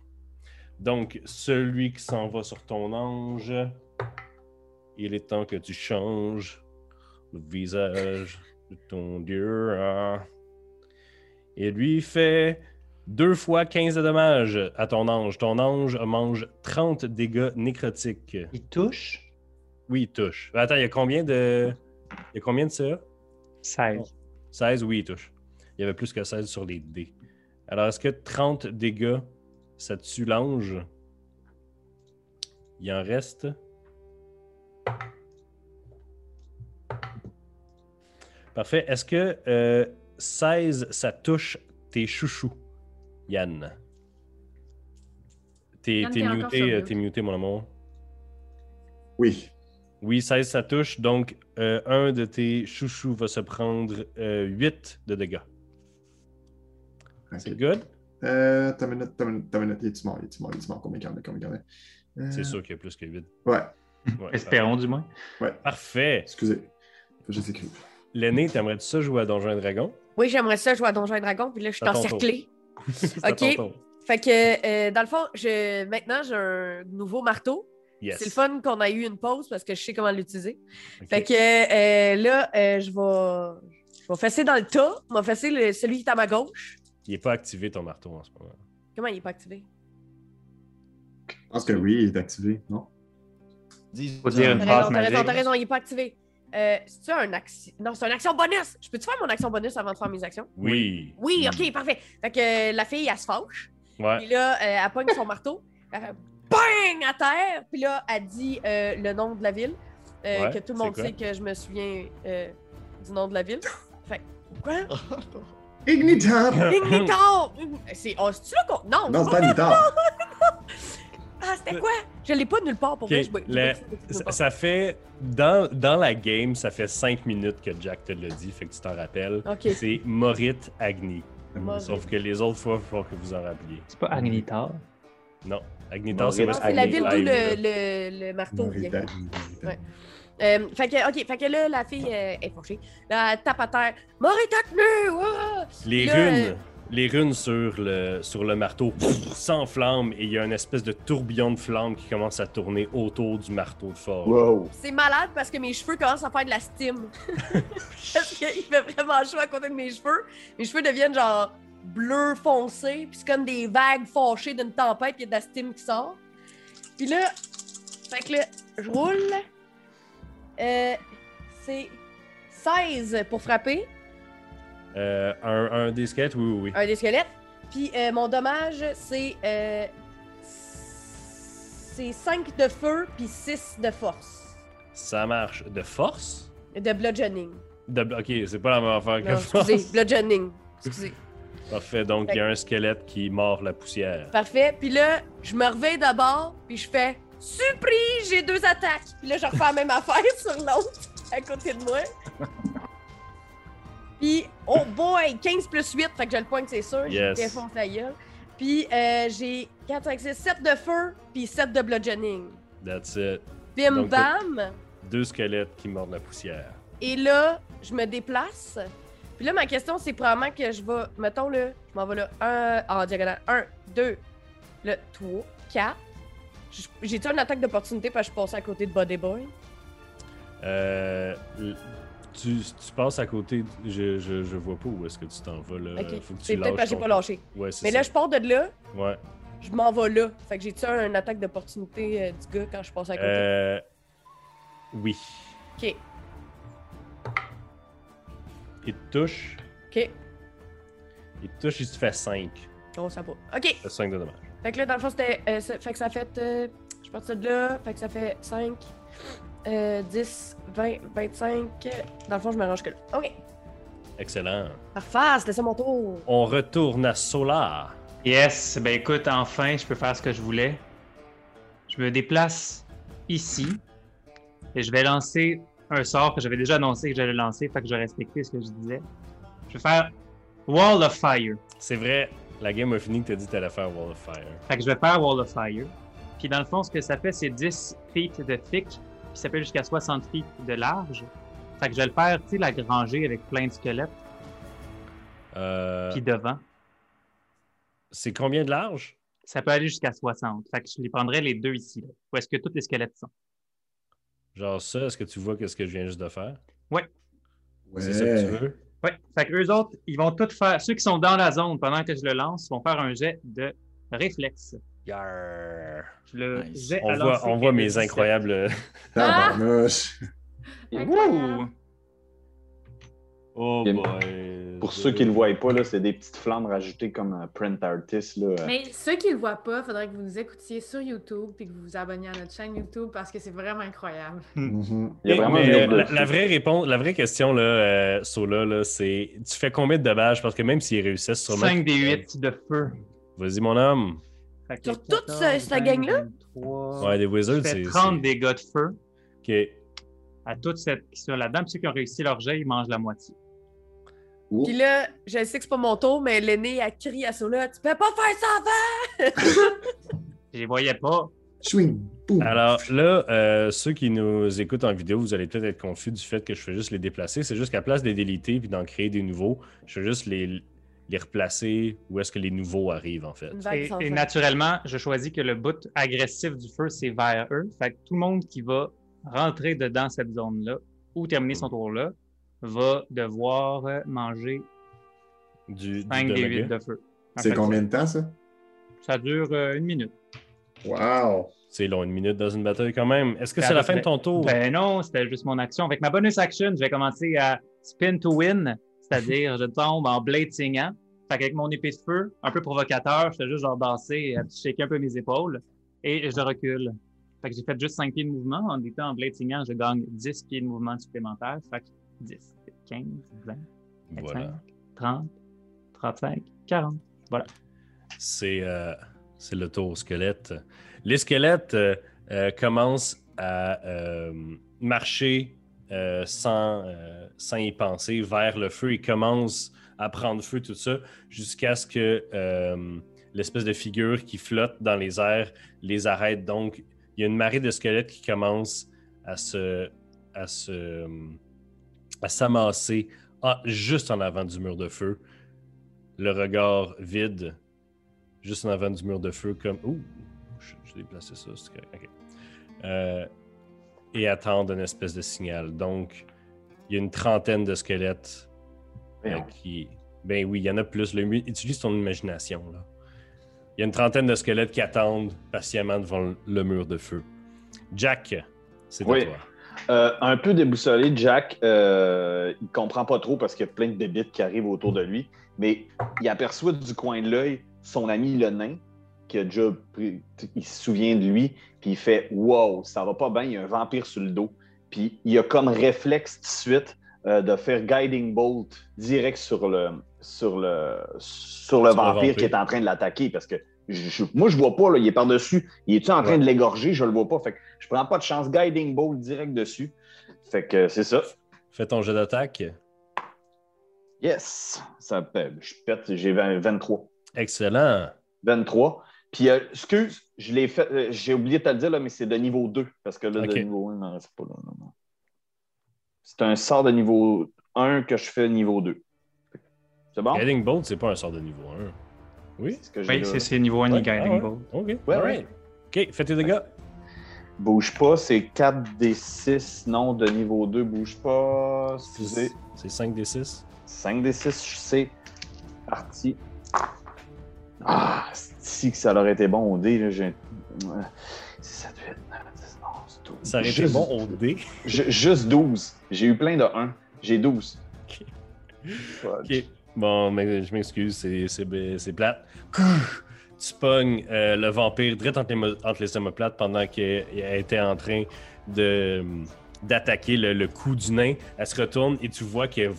Donc, celui qui s'en va sur ton ange, il est temps que tu changes le visage de ton dieu. hein. Et lui fait deux fois 15 de dommages à ton ange. Ton ange mange 30 dégâts nécrotiques. Il touche? Oui, il touche. Attends, il y a combien de. Il y a combien de ça 16. 16, oui, il touche. Il y avait plus que 16 sur les dés. Alors, est-ce que 30 dégâts, ça tue l'ange? Il en reste. Parfait. Est-ce que euh, 16, ça touche tes chouchous, Yann? T'es Yann, t'es muté, euh, mute. t'es muté, mon amour. Oui. Oui, 16, ça touche. Donc, euh, un de tes chouchous va se prendre 8 de dégâts. C'est good? Euh, t'as une minute, t'as une minute, t'as une minute. Il est mort, il est mort, il est mort? Combien il y en a, combien il y en a? Euh, C'est sûr qu'il y a plus que 8. Ouais, Espérons du moins. Parfait. excusez. Les écrive. L'aîné, t'aimerais-tu ça jouer à Donjons et Dragons? Oui, j'aimerais ça jouer à Donjons et Dragons, puis là, je suis encerclée. Ok. Fait que, euh, dans le fond, je... maintenant, j'ai un nouveau marteau. Yes. C'est le fun qu'on a eu une pause parce que je sais comment l'utiliser. Fait que euh, là, euh, je vais... Je vais fesser dans le tas. Je vais fesser le- celui qui est à ma gauche. Il n'est pas activé ton marteau en ce moment. Comment il est pas activé? Je pense que oui, il est activé, non? Dis- Faut dire une phrase raison, t'as raison, magique. t'as raison, il est pas activé. Euh, c'est-tu un action? Non, c'est une action bonus! Je peux-tu faire mon action bonus avant de faire mes actions? Oui. Oui, ok, parfait. Fait que euh, la fille, elle se fâche. Ouais. Puis là, euh, elle pogne son marteau. Elle fait BANG à terre. Puis là, elle dit euh, le nom de la ville. euh, Ouais, que tout le c'est monde sait que je me souviens euh, du nom de la ville. Fait quoi? Ignitar! Ignitor! C'est. Oh, c'est-tu là qu'on. Non! Non, c'est pas Ignitar. Ah, c'était quoi? Je l'ai pas nulle part pour Ok, vrai. Je ça, ça fait. Dans, dans la game, ça fait 5 minutes que Jack te l'a dit, fait que tu t'en rappelles. C'est Morit Agni. Morit. Sauf que les autres fois, il faut que vous en rappeliez. C'est pas Agnitar? Non. Agnitar, c'est Morit C'est la Agni ville d'où le, le, le marteau vient. Ouais. Euh, fait que, ok, fait que là, la fille euh, est fauchée. Là, elle tape à terre. Morita tenu! ouah! Les Là, runes, euh, les runes sur le, sur le marteau pff, s'enflamment et il y a une espèce de tourbillon de flammes qui commence à tourner autour du marteau de forge. Wow. C'est malade parce que mes cheveux commencent à faire de la steam. parce qu'il fait vraiment chaud à côté de mes cheveux. Mes cheveux deviennent genre bleu foncé, puis c'est comme des vagues fâchées d'une tempête, puis il y a de la steam qui sort. Puis là, fait que là, je roule. Euh, c'est 16 pour frapper, Euh, un, un des squelettes, oui, oui, oui. un des squelettes. Puis euh, mon dommage, c'est euh, c'est 5 de feu, puis 6 de force. Ça marche. De force? De bludgeoning. De, ok, c'est pas la même affaire que Non, force. excusez, bludgeoning. Excusez. Parfait, donc il y a un squelette qui mord la poussière. Parfait. Puis là, je me réveille d'abord, puis je fais Surprise, j'ai deux attaques. Puis là, je refais la même affaire sur l'autre, à côté de moi. Puis, oh boy, 15 plus 8, fait que je le pointe, c'est sûr. Yes. Je défonce la gueule. Puis, euh, j'ai 4, 5, 6, 7 de feu, puis 7 de bludgeoning. That's it. Bim Donc, bam. Deux squelettes qui mordent la poussière. Et là, je me déplace. Puis là, ma question, c'est probablement que je vais. Mettons là, je m'en vais là. Un, en diagonale. Un, deux, le 3, 4. J'ai-tu une attaque d'opportunité parce que je suis passé à côté de Body Boy? Euh, tu, tu passes à côté, je, je, je vois pas où est-ce que tu t'en vas là. Ok. Faut que tu C'est peut-être parce que j'ai pas lâché. Ouais, Mais ça. là, je pars de là, Ouais. je m'en vais là. Fait que j'ai-tu une attaque d'opportunité euh, du gars quand je passe à côté? Euh, oui. Ok. Il te touche. Ok. Il te touche, il te fait 5. Oh, ça va. Ok. Il fait 5 de dommages. Fait que là, dans le fond, c'était. euh, ça- fait que ça fait. euh, je suis de là. Fait que ça fait 5, euh, 10, 20, 25. Dans le fond, je me range que là. Ok. Excellent. Parfait, c'était ça mon tour. On retourne à Solar. Yes, ben écoute, enfin, je peux faire ce que je voulais. Je me déplace ici et je vais lancer un sort que j'avais déjà annoncé que j'allais lancer, fait que je vais respecter ce que je disais. Je vais faire Wall of Fire. C'est vrai, la game a fini que t'as dit que t'allais faire Wall of Fire. Fait que je vais faire Wall of Fire. Puis dans le fond, ce que ça fait, c'est 10 feet de thick, puis ça fait jusqu'à 60 feet de large. Fait que je vais le faire, tu sais, la granger avec plein de squelettes, Euh, puis devant. c'est combien de large? Ça peut aller jusqu'à 60. Fait que je les prendrais les deux ici. Là. Où est-ce que tous les squelettes sont? Genre ça, est-ce que tu vois qu'est-ce que je viens juste de faire? Ouais. C'est ça que tu Ouais. veux? Ouais. Fait que eux autres, ils vont tout faire. Ceux qui sont dans la zone pendant que je le lance vont faire un jet de réflexe. Yarr. Le Nice. jet On voit, on mes 17. incroyables. Tabarnouche. Ouh! Oh Et- boy. Pour ceux qui ne le voient pas, là, c'est des petites flammes rajoutées comme un print artist. Là. Mais ceux qui le voient pas, il faudrait que vous nous écoutiez sur YouTube puis que vous vous abonniez à notre chaîne YouTube parce que c'est vraiment incroyable. Mhm. Il y a vraiment Mais, une euh, la vraie réponse, la vraie question, là, euh, Sola, là, c'est tu fais combien de dommages? Parce que même s'ils réussissent sûrement. 5 des 8 de feu. Vas-y, mon homme. Sur toute 14, ce- cette 20, gang-là? 23. Ouais, des Je wizards, c'est. 30 c'est- dégâts de feu Ok. à toutes celles qui sont là-dedans. Puis ceux qui ont réussi leur jet, ils mangent la moitié. Puis là, je sais que c'est pas mon tour, mais l'aîné a crié à Sola Tu peux pas faire ça avant Je les voyais pas. Swing. Boum. Alors là, euh, ceux qui nous écoutent en vidéo, vous allez peut-être être confus du fait que je fais juste les déplacer. C'est juste qu'à place de les déliter puis d'en créer des nouveaux, je fais juste les, les replacer où est-ce que les nouveaux arrivent, en fait. Et, naturellement, je choisis que le bout agressif du feu, c'est vers eux. Fait que tout le monde qui va rentrer dedans cette zone-là ou terminer son tour là va devoir manger Du, du 5 des 8 domaga. de feu. C'est combien de temps, ça? Ça dure euh, une minute. Wow! C'est long, une minute dans une bataille quand même. Est-ce que C'est la fin de ton tour? Ben non, c'était juste mon action. Avec ma bonus action, je vais commencer à spin to win, c'est-à-dire je tombe en blade. Fait qu'avec mon épée de feu, un peu provocateur, je fais juste genre danser, euh, shaker un peu mes épaules et je recule. Fait que j'ai fait juste 5 pieds de mouvement. En étant en blade je gagne 10 pieds de mouvement supplémentaires. Fait que 10, 15, 20, 25, Voilà. 30, 35, 40. C'est euh, c'est le tour au squelette. Les squelettes euh, euh, commencent à euh, marcher euh, sans, euh, sans y penser vers le feu. Ils commencent à prendre feu, tout ça, jusqu'à ce que euh, l'espèce de figure qui flotte dans les airs les arrête. Donc, il y a une marée de squelettes qui commence à se, à se, à s'amasser ah, juste en avant du mur de feu. Le regard vide, juste en avant du mur de feu, comme. Ouh, je, je ça, c'est correct. Et attendre une espèce de signal. Donc, il y a une trentaine de squelettes euh, qui. Ben oui, il y en a plus. Le, utilise ton imagination, là. Il y a une trentaine de squelettes qui attendent patiemment devant le- mur de feu. Jack, c'est à Oui. toi. Euh, un peu déboussolé, Jack, euh, il comprend pas trop parce qu'il y a plein de débites qui arrivent autour de lui, mais il aperçoit du coin de l'œil son ami le nain, qui a déjà pris- il se souvient de lui, puis il fait Wow, ça va pas bien, il y a un vampire sur le dos. Puis il a comme réflexe tout de suite euh, de faire Guiding Bolt direct sur le, sur le, sur le Sur le vampire qui est en train de l'attaquer parce que je- je- moi je vois pas, là, il est par-dessus. Il est-tu en train Ouais. de l'égorger? Je le vois pas. Fait que je prends pas de chance. Guiding Bolt direct dessus. Fait que c'est ça. Fais ton jeu d'attaque. Yes! Ça, pète. je pète, j'ai 20 23. Excellent. 23. Puis, euh, excuse, je l'ai fait, euh, j'ai oublié de te le dire, là, mais c'est de niveau 2. Parce que là, Ok. de niveau 1, il m'en reste pas. Là, non, non. C'est un sort de niveau 1 que je fais niveau 2. C'est bon? Guiding Bolt, c'est pas un sort de niveau 1. Oui? C'est ce que j'ai Oui, c'est c'est niveau 1 Ouais, Guiding ah ouais. Bolt. OK. Ouais, alright. OK, fais tes dégâts. Bouge pas, c'est 4 des 6. Non, de niveau 2, bouge pas. Excusez. C'est 5 des 6. 5 des 6, c'est parti. Ah, si que ça aurait été bon au dé, là, j'ai. 6, 7, 8, 9, 10, 11, 12. Ça aurait été Juste- bon au dé. ju- Juste 12. J'ai eu plein de 1. J'ai 12. Ok. Fudge. OK. Bon, mais je m'excuse, c'est- plate. Tu pognes euh, le vampire direct entre les, entre les omoplates pendant qu'elle elle était en train de d'attaquer le, le cou du nain. Elle se retourne et tu vois qu'il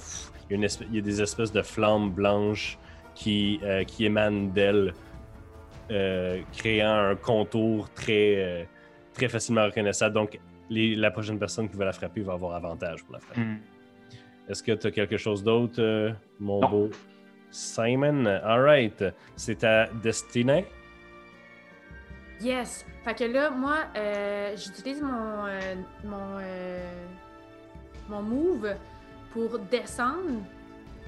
y, y a des espèces de flammes blanches qui, euh, qui émanent d'elle, euh, créant un contour très, euh, très facilement reconnaissable. Donc, les- la prochaine personne qui va la frapper va avoir avantage pour la frapper. Hmm. Est-ce que tu as quelque chose d'autre, euh, mon Non. beau? Simon, alright. C'est ta destinée? Yes! Fait que là, moi, euh, j'utilise mon, euh, mon, euh, mon move pour descendre,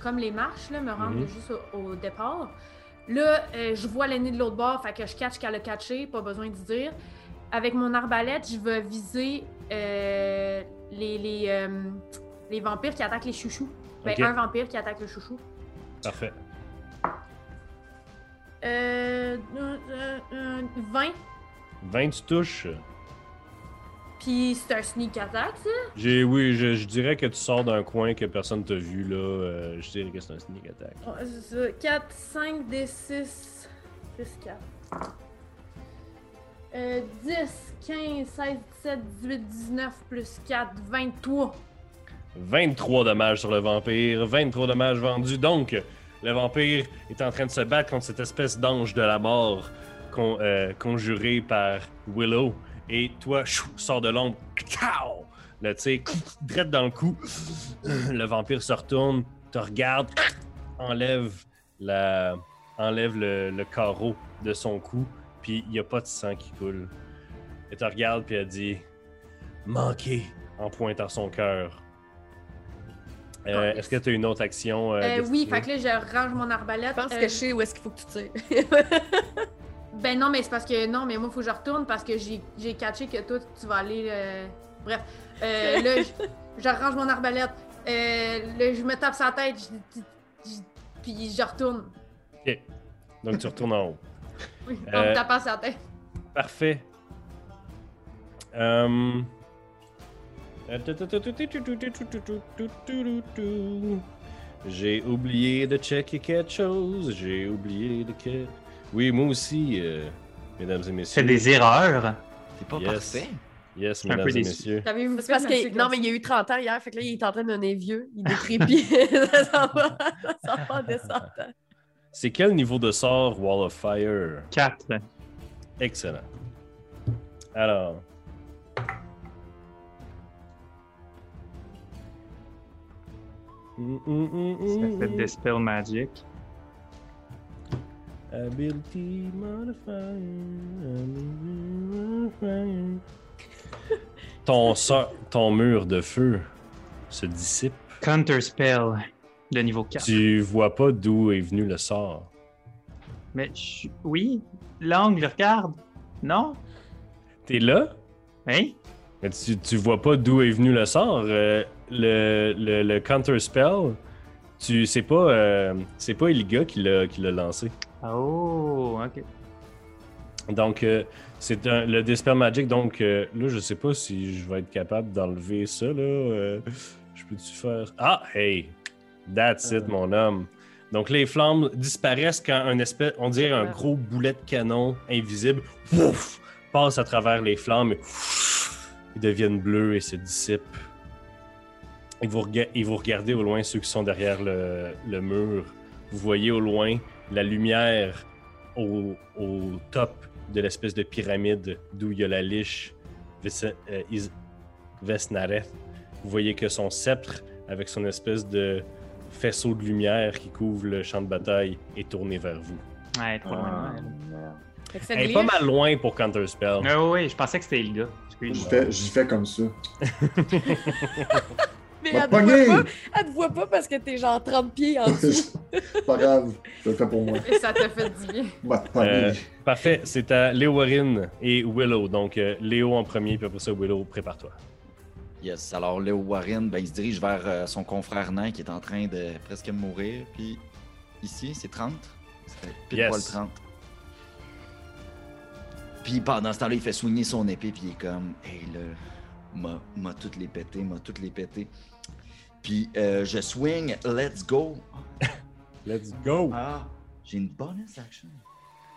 comme les marches, là, me rendre Mhm. juste au, au départ. Là, euh, je vois l'ennemi de l'autre bord, fait que je catch qu'elle a catché, pas besoin de dire. Avec mon arbalète, je vais viser euh, les, les, euh, les vampires qui attaquent les chouchous. Ben, un vampire qui attaque le chouchou. Parfait. Euh, euh, euh, euh, 20. 20, tu touches. Puis c'est un sneak attack, ça? J'ai, oui, je, je dirais que tu sors d'un coin que personne t'a vu, là. Euh, je dirais que c'est un sneak attack. Ça. 4, 5, des 6. 6, 4. Euh, 10, 15, 16, 17, 18, 19, plus 4, 23. 23 dommages sur le vampire, 23 dommages vendus. Donc, le vampire est en train de se battre contre cette espèce d'ange de la mort con- euh, conjuré par Willow. Et toi, chou, sors de l'ombre. Tu sais, direct dans le cou. Le vampire se retourne, te regarde, enlève, la, enlève le, le carreau de son cou, puis il n'y a pas de sang qui coule. Elle te regarde, puis elle dit Manqué en pointant son cœur. Euh, Oh, Est-ce que tu as une autre action? euh, Euh, oui, fait que là, je range mon arbalète. Je pense Euh, que je sais où est-ce qu'il faut que tu tires. Ben non, mais c'est parce que non, mais moi, il faut que je retourne parce que j'ai j'ai catché que toi, tu vas aller. euh, Bref. Euh, là, je, je range mon arbalète. Euh, là, je me tape sa tête. je- je- je- Puis je retourne. Donc tu retournes en haut. Oui, en Euh, me tapant sa tête. Parfait. Euh, J'ai oublié de checker quelque chose. J'ai oublié de que. Oui, moi aussi, euh, mesdames et messieurs. C'est des erreurs. C'est pas Yes. parfait. Yes, un mesdames peu et déçu. messieurs. C'est parce que. Non, mais il y a eu 30 ans hier, fait que là, il est en train de devenir vieux. Il décrépit. ça s'en va. Ça s'en va en descendant. C'est quel niveau de sort Wall of Fire? 4. Excellent. Alors. Ça fait mm. Dispel Magic. Ability modifier. ton, sort- ton mur de feu se dissipe. Counter Spell de niveau 4. Tu vois pas d'où est venu le sort. Mais je- oui, l'angle, regarde. Non? T'es là, Hein? mais tu, tu vois pas d'où est venu le sort. Euh, le, le, le counter spell, tu pas euh, c'est pas Eliga qui l'a qui l'a lancé. Oh, ok. Donc euh, c'est un- le Dispel Magic. Donc euh, là, je sais pas si je vais être capable d'enlever ça là. euh, je peux-tu faire? Ah hey, that's it mon homme. Donc les flammes disparaissent quand un espèce, on dirait un gros boulet de canon invisible, ouf, passe à travers les flammes. et ouf, ils deviennent bleus et se dissipent. Et vous, rega- et vous regardez au loin ceux qui sont derrière le, le mur. Vous voyez au loin la lumière au, au top de l'espèce de pyramide d'où il y a la liche euh, Vesnareth. Vous voyez que son sceptre, avec son espèce de faisceau de lumière qui couvre le champ de bataille, est tourné vers vous. Ouais, trop loin. Ah, elle. est pas mal loin pour Counterspell. Ah oui, je pensais que c'était le gars. J'y Excuse. fais, j'y fais comme ça. Mais elle te te, voit pas, elle te voit pas parce que t'es genre 30 pieds en dessous. pas grave, je le fais pour moi. Et ça t'a fait du bien. Euh, Parfait, c'est à Léowarine et Willow. Donc, euh, Léo en premier, puis après ça, Willow, prépare-toi. Yes. Alors, Léo Warren, ben, il se dirige vers euh, son confrère nain qui est en train de presque mourir. Puis ici, c'est 30. C'est pile Yes. poil 30. Puis pendant ce temps-là, il fait soigner son épée. Puis il est comme, hey là, m'a, m'a toutes les pété, m'a toutes les pété. Puis euh, je swing, let's go. Let's go! Ah, j'ai une bonus action.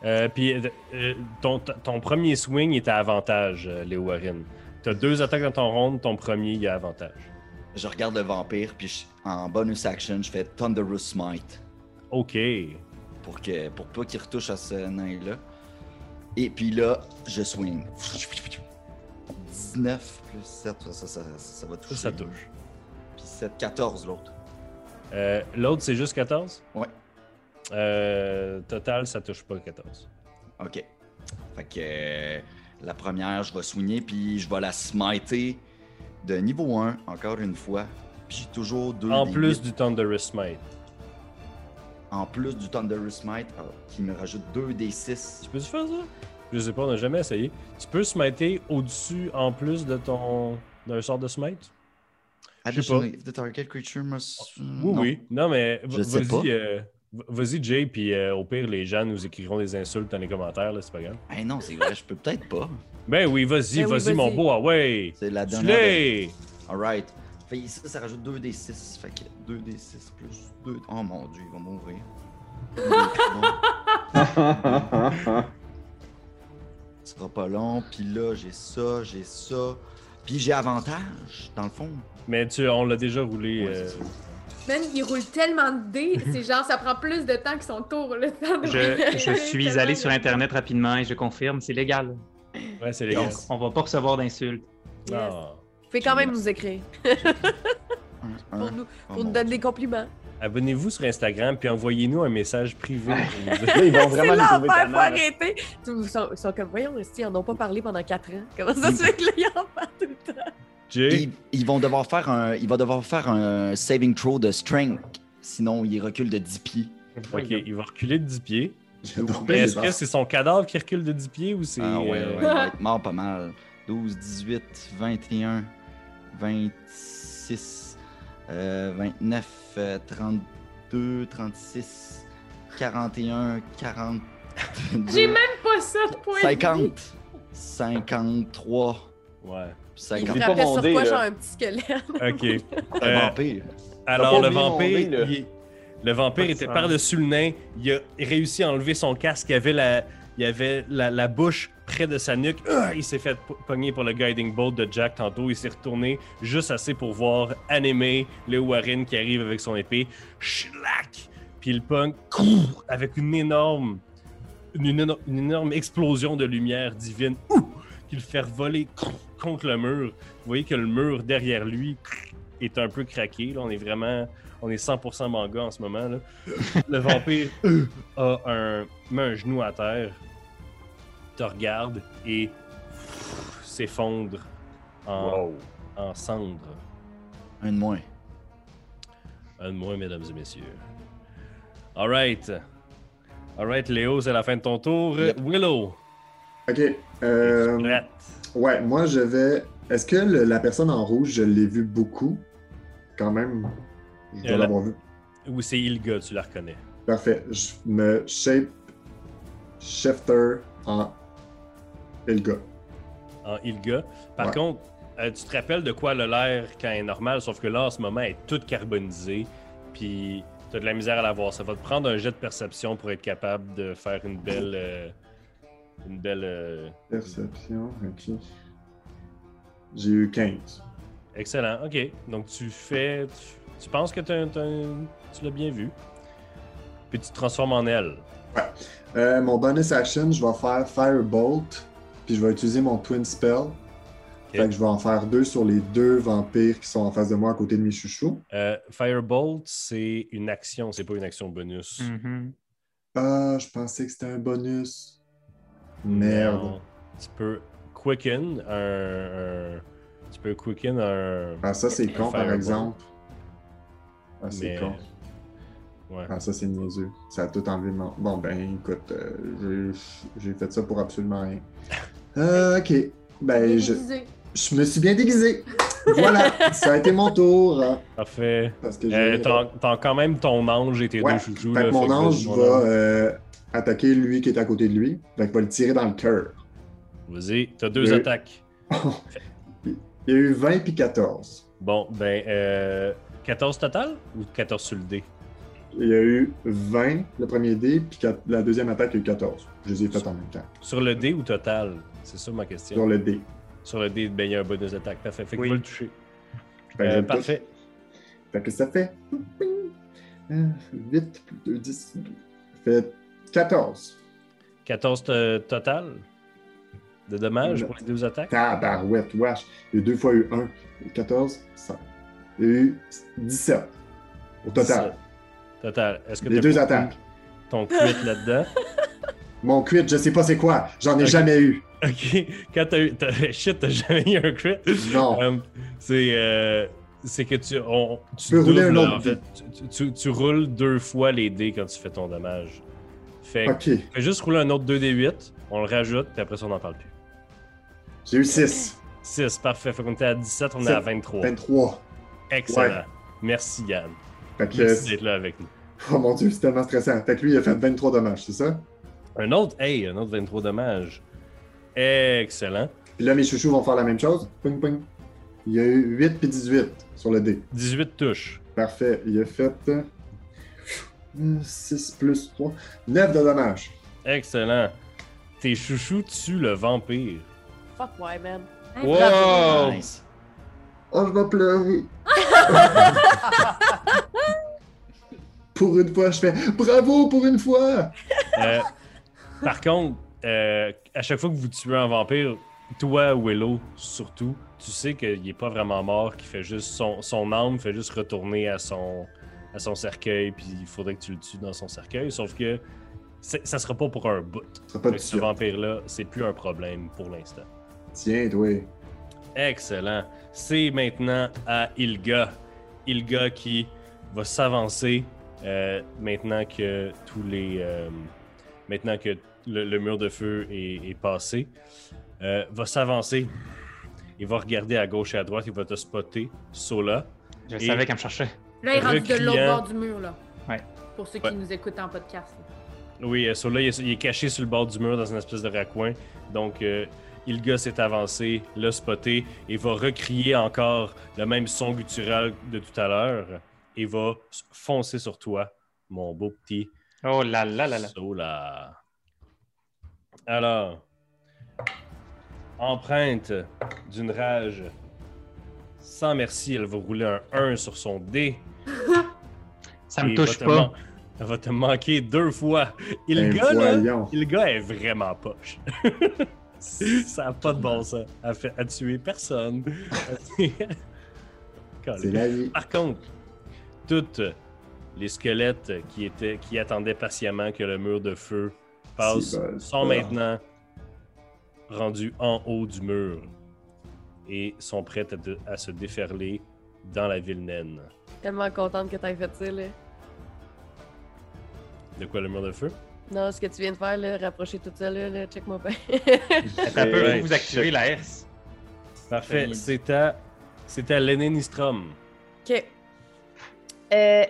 Euh, puis, euh, ton, ton premier swing est à avantage, euh, Léowarine. Tu as deux attaques dans ton round, ton premier, il a avantage. Je regarde le vampire, puis je- en bonus action, je fais Thunderous Smite. OK. pour, que, pour pas qu'il retouche à ce nain-là. Et puis là, je swing. 19 plus 7, ça, ça, ça, ça va toucher. Ça touche. Puis 7, 14 l'autre. Euh, L'autre, c'est juste 14? Ouais. Euh, total, ça touche pas 14. Ok. Fait que euh, la première, je vais soigner, puis je vais la smiter de niveau 1, encore une fois. Puis j'ai toujours deux. En plus du Thunderous Smite. En plus du Thunderous Smite, qui me rajoute 2 des 6. Tu peux-tu faire ça? Je sais pas, on n'a jamais essayé. Tu peux smiter au-dessus en plus de ton d'un sort de smite? Additionally, if the target creature must. Oui, Non. oui. Non, mais vas-y, euh, vas-y, Jay, puis euh, au pire, les gens nous écriront des insultes dans les commentaires, là, c'est pas grave. Eh non, c'est vrai, je peux peut-être pas. Ben oui, vas-y, Ben oui, vas-y, mon beau, ah ouais! C'est la dernière. de-! Alright. Fait ça, rajoute 2 des 6. Fait que 2 des 6 plus 2. Oh mon dieu, il va mourir. Ce sera pas long. Puis là, j'ai ça, j'ai ça. Puis j'ai avantage, dans le fond. Mais tu, on l'a déjà roulé. Ouais, euh. Man, il roule tellement de dés, c'est genre, ça prend plus de temps que son tour, le temps de Je, je suis allé sur Internet rapidement et je confirme, c'est légal. Ouais, c'est les Donc, on va pas recevoir d'insultes. Yes. Fais quand même nous écrire Un, pour nous, pour nous donner des compliments. Abonnez-vous sur Instagram, puis envoyez-nous un message privé. Ils vont vraiment nous trouver faut arrêter. Ils sont, ils sont comme, voyons, ils en ont pas parlé pendant 4 ans. Comment ça se fait que là, ils en parlent tout le temps? Jay, Ils, ils vont devoir faire un, il va devoir faire un saving throw de strength. Sinon, il recule de 10 pieds. ok, il va reculer de 10 pieds. Est-ce que c'est son cadavre qui recule de 10 pieds ou c'est. Ah ouais, euh, ouais, il va être mort pas mal. 12, 18, 21, 26, euh, 29, euh, 32, 36, 41, 40. J'ai même pas ça de points de vie. 50, 53, Ouais. Il 50. Oublie pas sur quoi, genre un petit squelette? Ok. Un Euh, vampire. Alors, le vampire, il le vampire était par-dessus le nain. Il a réussi à enlever son casque. Il avait la, il avait la, la bouche près de sa nuque. Ah, il s'est fait po- pogner pour le guiding bolt de Jack tantôt. Il s'est retourné juste assez pour voir animer le Warren qui arrive avec son épée. Schlack! Puis il pogne avec une énorme, une, une- une énorme explosion de lumière divine ouh, qui le fait voler contre le mur. Vous voyez que le mur derrière lui est un peu craqué. Là, on est vraiment, on est 100% manga en ce moment. là. Le vampire a un, met un genou à terre, te regarde et s'effondre en, en cendres. Un de moins. Un de moins, mesdames et messieurs. Alright. Alright, Léo, c'est la fin de ton tour. Yep. Willow. Ok. euh, ouais, moi je vais. Est-ce que le- la personne en rouge, je l'ai vu beaucoup? Quand même. Je dois Euh, la- l'avoir vu. Ou c'est Ilga, tu la reconnais? Parfait. Je me shape shifter en Elga. en Ilga. Par Ouais. contre, euh, tu te rappelles de quoi elle a l'air quand elle est normale, sauf que là, en ce moment, elle est toute carbonisée, puis tu as de la misère à la voir. Ça va te prendre un jet de perception pour être capable de faire une belle... euh, une belle... euh, Perception, ok. J'ai eu 15. Excellent, ok. Donc tu fais... Tu, tu penses que t'as- t'as- tu l'as bien vu. Puis tu te transformes en elle. Euh, mon bonus action, je vais faire Firebolt, puis je vais utiliser mon Twin Spell. Fait que je vais en faire deux sur les deux vampires qui sont en face de moi à côté de mes chouchous. Euh, Firebolt, c'est une action, c'est pas une action bonus. Mhm. Ah, je pensais que c'était un bonus. Merde. Non. Tu peux quicken un, un- Tu peux quicken un. Ah, ça, c'est con, par exemple. Ah, c'est Mais- con. Ouais. Ah, ça, c'est niaiseux. Ça a tout enlevé mon... Bon, ben, écoute, euh, j'ai- j'ai fait ça pour absolument rien. Euh, ok. Ben, je, je me suis bien déguisé. Voilà, ça a été mon tour. Parfait. parce que Euh, j'ai... T'as t'as quand même ton ange et tes Ouais, deux chouchous. Fait là, que mon fait ange va euh, attaquer lui qui est à côté de lui. Fait qu'il va le tirer dans le cœur. Vas-y, t'as deux attaques. Il y a eu 20 puis 14. Bon, ben, euh, 14 total ou 14 sur le dé? Il y a eu 20 le premier dé, puis la deuxième attaque, il y a eu 14. Je les ai faites en même temps. Sur le dé ou total? C'est ça ma question. Sur le dé. Sur le dé, ben, il y a un bonus d'attaque. Parfait. Fait que Oui. tu vas le toucher. Je Euh, touche. parfait. Fait que ça fait. Euh, 8 plus 2, 10. Ça fait 14. 14 to- total de dommages pour les deux attaques? Tabarouette, wesh. Il y a deux fois eu 1. 14, 100. Il y a eu 17 au total. Total. Est-ce que Les deux attaques. ton crit là-dedans? Mon crit, je sais pas c'est quoi. J'en ai jamais eu. Ok, quand t'as eu. t'as- Shit, t'as jamais eu un crit? Non. Euh, c'est. euh, c'est que tu. On, tu peux rouler un doubles, autre en fait. Tu, tu- tu roules deux fois les dés quand tu fais ton dommage. Fait que juste rouler un autre 2d8, on le rajoute, puis après ça, on n'en parle plus. J'ai eu 6. 6, parfait. Fait qu'on était à 17, on est à 23. 23. Excellent. Ouais. Merci Yann. Fait que, Merci d'être là avec nous. oh mon dieu, c'est tellement stressant. Fait que lui, il a fait 23 dommages, c'est ça? Un autre, hey, un autre 23 dommages. Excellent. Puis là, mes chouchous vont faire la même chose. Ping, ping. Il y a eu 8 puis 18 sur le dé. 18 touches. Parfait. Il a fait 6 plus 3. 9 de dommages. Excellent. Tes chouchous tuent le vampire. Fuck ouais, man. Wow! Nice. Oh, je vais pleurer. pour une fois, je fais bravo pour une fois. Euh, par contre, euh, à chaque fois que vous tuez un vampire, toi, Willow, surtout, tu sais qu'il est pas vraiment mort, qu'il fait juste son, son âme fait juste retourner à son, à son cercueil, puis il faudrait que tu le tues dans son cercueil. Sauf que ça sera pas pour un bout. Ce pas vampire-là, c'est plus un problème pour l'instant. Tiens, toi. Excellent. C'est maintenant à Ilga. Ilga qui va s'avancer euh, maintenant que tous les. euh, maintenant que le, le mur de feu est, est passé. Euh, va s'avancer. Il va regarder à gauche et à droite. Il va te spotter. Sola. Je Et- savais qu'elle me cherchait. Là, il est rendu de l'autre bord du mur, là. Ouais. Pour ceux Ouais. qui nous écoutent en podcast. là. Oui, euh, il est, il est caché sur le bord du mur dans une espèce de raccoin. Donc, euh, Ilga s'est avancé, l'a spoté et va recrier encore le même son guttural de tout à l'heure et va foncer sur toi, mon beau petit Oh là là là là. Sola. Alors, empreinte d'une rage sans merci, elle va rouler un 1 sur son dé. Ça me et touche pas. Elle va te manquer deux fois. Et le Ben, gars, là, le gars est vraiment poche. Ça n'a pas de bon sens. Elle fait à tuer personne. C'est la vie. Par contre, tous les squelettes qui, étaient, qui attendaient patiemment que le mur de feu passe sont maintenant rendus en haut du mur et sont prêts à, de- à se déferler dans la ville naine. Tellement contente que t'aies fait ça, là. De quoi le mur de feu? Non, ce que tu viens de faire, là, rapprocher tout ça, là, là check-moi pas. Ça peut Ouais. vous activer la S. Parfait. Oui. C'est à, c'est à Lenné Nistrom. Ok. Euh,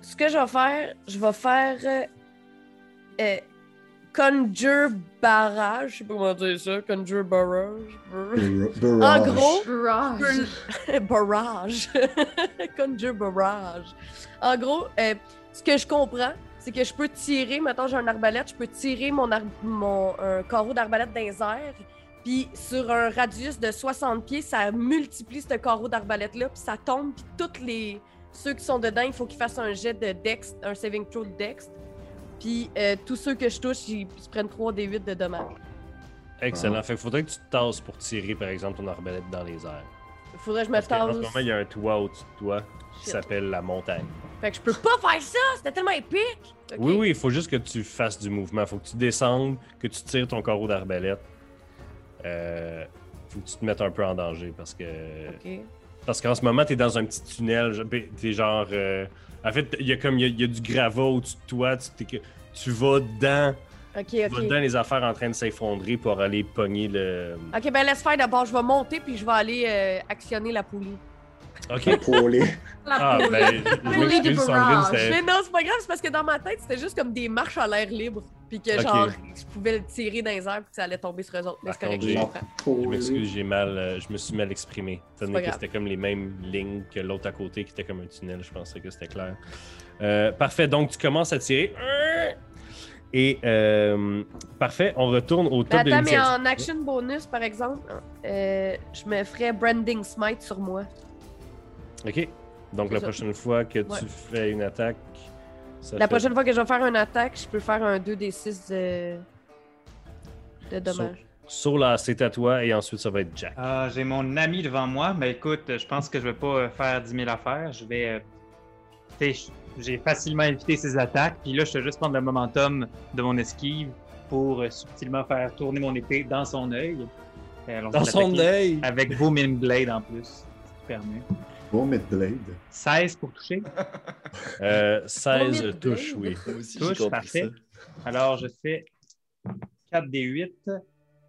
ce que je vais faire, je vais faire euh, Conjure Barrage. Je sais pas comment dire ça. Conjure Barrage. Bar- En barrage. gros, Barrage. barrage. Conjure barrage. En gros, euh, ce que je comprends, c'est que je peux tirer, maintenant j'ai un arbalète, je peux tirer mon, ar- mon un carreau d'arbalète dans les airs, puis sur un radius de 60 pieds, ça multiplie ce carreau d'arbalète-là, puis ça tombe, puis tous les ceux qui sont dedans, il faut qu'ils fassent un jet de dex, un saving throw de dex. Puis euh, tous ceux que je touche, ils, ils se prennent 3 des 8 de dommages. Excellent. Ah. Fait qu'il faudrait que tu te tasses pour tirer, par exemple, ton arbalète dans les airs. Faudrait que je me Parce qu'en ce tasse. moment, il y a un toit au-dessus de toi qui s'appelle la montagne. Fait que je peux pas faire ça, c'était tellement épique! Oui, oui, il faut juste que tu fasses du mouvement. Il faut que tu descendes, que tu tires ton carreau d'arbalète. Euh, faut que tu te mettes un peu en danger parce que. Ok. Parce qu'en ce moment, t'es dans un petit tunnel. ben, T'es genre. euh, En fait, il y a comme il y a, il y a du gravat au-dessus de toi. Tu, vas dans, Ok, tu vas ok. dans les affaires en train de s'effondrer pour aller pogner le. Ok, ben laisse faire d'abord. Je vais monter puis je vais aller euh, actionner la poulie. Ok. Pour les. Ah, ben, je Poulie m'excuse, Sandrine, Mais non, c'est pas grave, c'est parce que dans ma tête, c'était juste comme des marches à l'air libre. Puis que Ok. genre, je pouvais le tirer dans les airs puis que ça allait tomber sur eux autres. Mais c'est correct, contre, je comprends. M'excuse, j'ai mal, euh, je me suis mal exprimé. C'était comme les mêmes lignes que l'autre à côté qui était comme un tunnel, je pensais que c'était clair. Euh, parfait, donc tu commences à tirer. Et euh, parfait, on retourne au top Mais de attends, mais en action bonus, par exemple, euh, je me ferais Branding Smite sur moi. Ok. Donc la ça. prochaine fois que Ouais. tu fais une attaque, ça La fait- prochaine fois que je vais faire une attaque, je peux faire un 2d6 de, de dommages. Sola, c'est à toi et ensuite ça va être Jack. Ah, J'ai mon ami devant moi, mais écoute, je pense que je vais pas euh, faire 10 000 affaires. Je vais euh, tu sais, j'ai facilement évité ses attaques. Puis là, je fais juste prendre le momentum de mon esquive pour euh, subtilement faire tourner mon épée dans son œil. Dans vais son œil. Avec Booming Blade en plus, si tu permets. Bon Blade. 16 pour toucher. Euh, 16 Combien de touches, oui. Aussi, Touche, parfait. ça. Alors, je fais 4 des 8,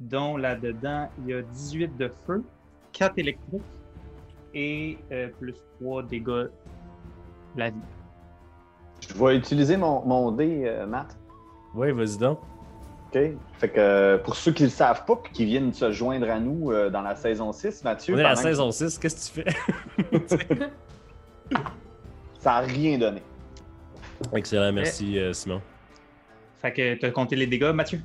dont là-dedans, il y a 18 de feu, 4 électriques et euh, plus 3 dégâts la vie. Je vais utiliser mon, mon dé, euh, Matt. Oui, vas-y donc. OK? Fait que euh, pour ceux qui ne le savent pas puis qui viennent se joindre à nous euh, dans la saison 6, Mathieu, On est à la saison 6, qu'est-ce que tu fais? ça n'a rien donné. Excellent, merci euh, Simon. Fait que tu as compté les dégâts, Mathieu?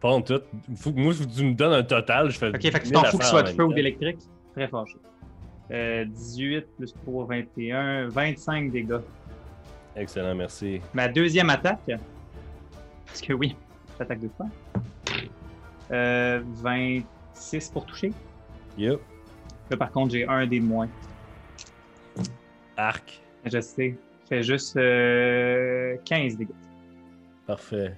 Pas en tout. Faut que moi, tu me donnes un total. Je fais Ok, fait que tu 1000 t'en fous que ce soit de feu ou d'électrique? Très fâché. Euh, 18 plus 3, 21, 25 dégâts. Excellent, merci. Ma deuxième attaque, parce que oui, j'attaque deux fois. Euh, 26 pour toucher. Yup. Là, par contre, j'ai un dé de moins. Arc. Je sais. Fait juste euh, 15 dégâts. Parfait.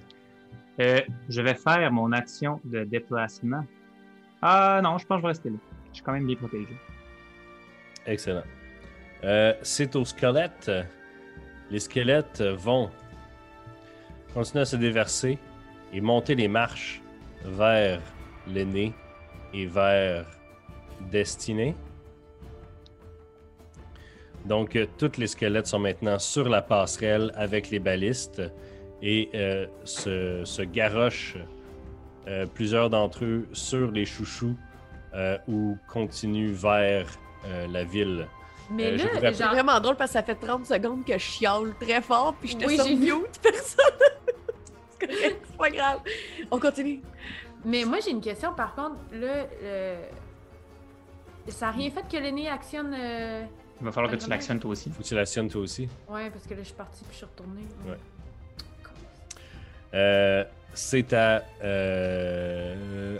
Euh, je vais faire mon action de déplacement. Ah non, je pense que je vais rester là. Je suis quand même bien protégé. Excellent. Euh, c'est aux squelettes. Les squelettes vont continuer à se déverser et monter les marches vers l'aîné et vers Destinée. Donc, euh, tous les squelettes sont maintenant sur la passerelle avec les balistes et euh, se, se garochent euh, plusieurs d'entre eux sur les chouchous euh, ou continuent vers euh, la ville. Mais Euh, je là, C'est vraiment drôle parce que ça fait 30 secondes que je chiale très fort puis j'étais Oui, sur j'ai mute, personne. c'est correct, c'est pas grave. On continue. Mais moi, j'ai une question. Par contre, là, euh, ça n'a rien fait que l'aîné actionne. euh, Il va falloir que tu l'actionnes toi aussi. Faut que tu l'actionnes toi aussi. Ouais, parce que là, je suis partie puis je suis retournée. Ouais. Euh, c'est à. euh,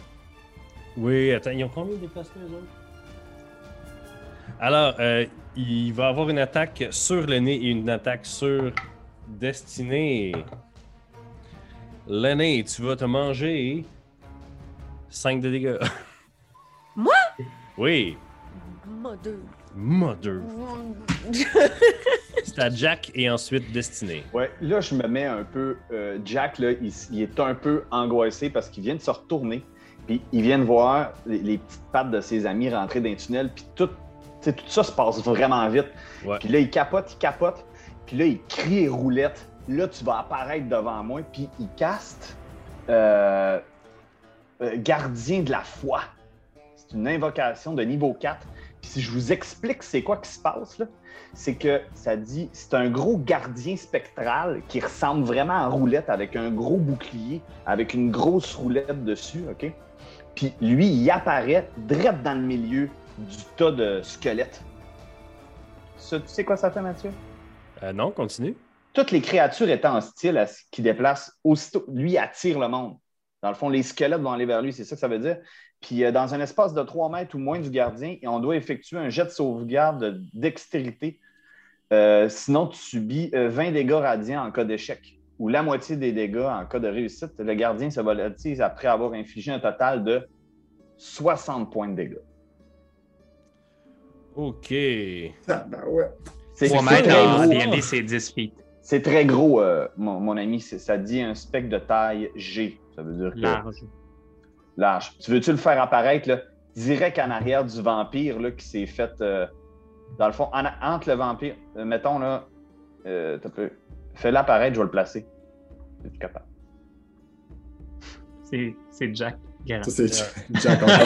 Oui, attends, ils ont combien de déplacements, eux autres? Alors, euh, il va avoir une attaque sur le nez et une attaque sur Destinée. L'aîné, tu vas te manger 5 de dégâts. Moi? Oui, Mother. Mother. C'est à Jack et ensuite Destinée. Ouais, là, je me mets un peu. euh, Jack, là, il, il est un peu angoissé parce qu'il vient de se retourner. Puis il vient de voir les, les petites pattes de ses amis rentrer dans un tunnel. Puis tout, tout ça se passe vraiment vite. Ouais. Puis là, il capote, il capote. Puis là, il crie roulette. Là, tu vas apparaître devant moi. Puis il caste euh, euh, Gardien de la foi. C'est une invocation de niveau 4. Puis si je vous explique c'est quoi qui se passe, c'est que ça dit c'est un gros gardien spectral qui ressemble vraiment à roulette avec un gros bouclier, avec une grosse roulette dessus, OK? Puis lui, il apparaît direct dans le milieu du tas de squelettes. Ça, tu sais quoi ça fait, Mathieu? Euh, non, continue. Toutes les créatures étant hostiles à ce qui déplace, aussitôt, lui attire le monde. Dans le fond, les squelettes vont aller vers lui, c'est ça que ça veut dire. Puis euh, dans un espace de 3 mètres ou moins du gardien, et on doit effectuer un jet de sauvegarde de dextérité. Euh, sinon, tu subis euh, 20 dégâts radiants en cas d'échec, ou la moitié des dégâts en cas de réussite. Le gardien se volatilise après avoir infligé un total de 60 points de dégâts. Ok. Ah, ben ouais. C'est 3 c'est mètres en. D&D, c'est 10 feet. C'est très gros, euh, mon, mon ami. Ça dit un spectre de taille G. Ça veut dire que Large. large. Tu veux-tu le faire apparaître là, direct en arrière du vampire là, qui s'est fait. euh, dans le fond, en- entre le vampire. euh, mettons là. Euh, Fais-le apparaître, je vais le placer. Es-tu capable? C'est c'est Jack. Garant. Ça, c'est Jack encore.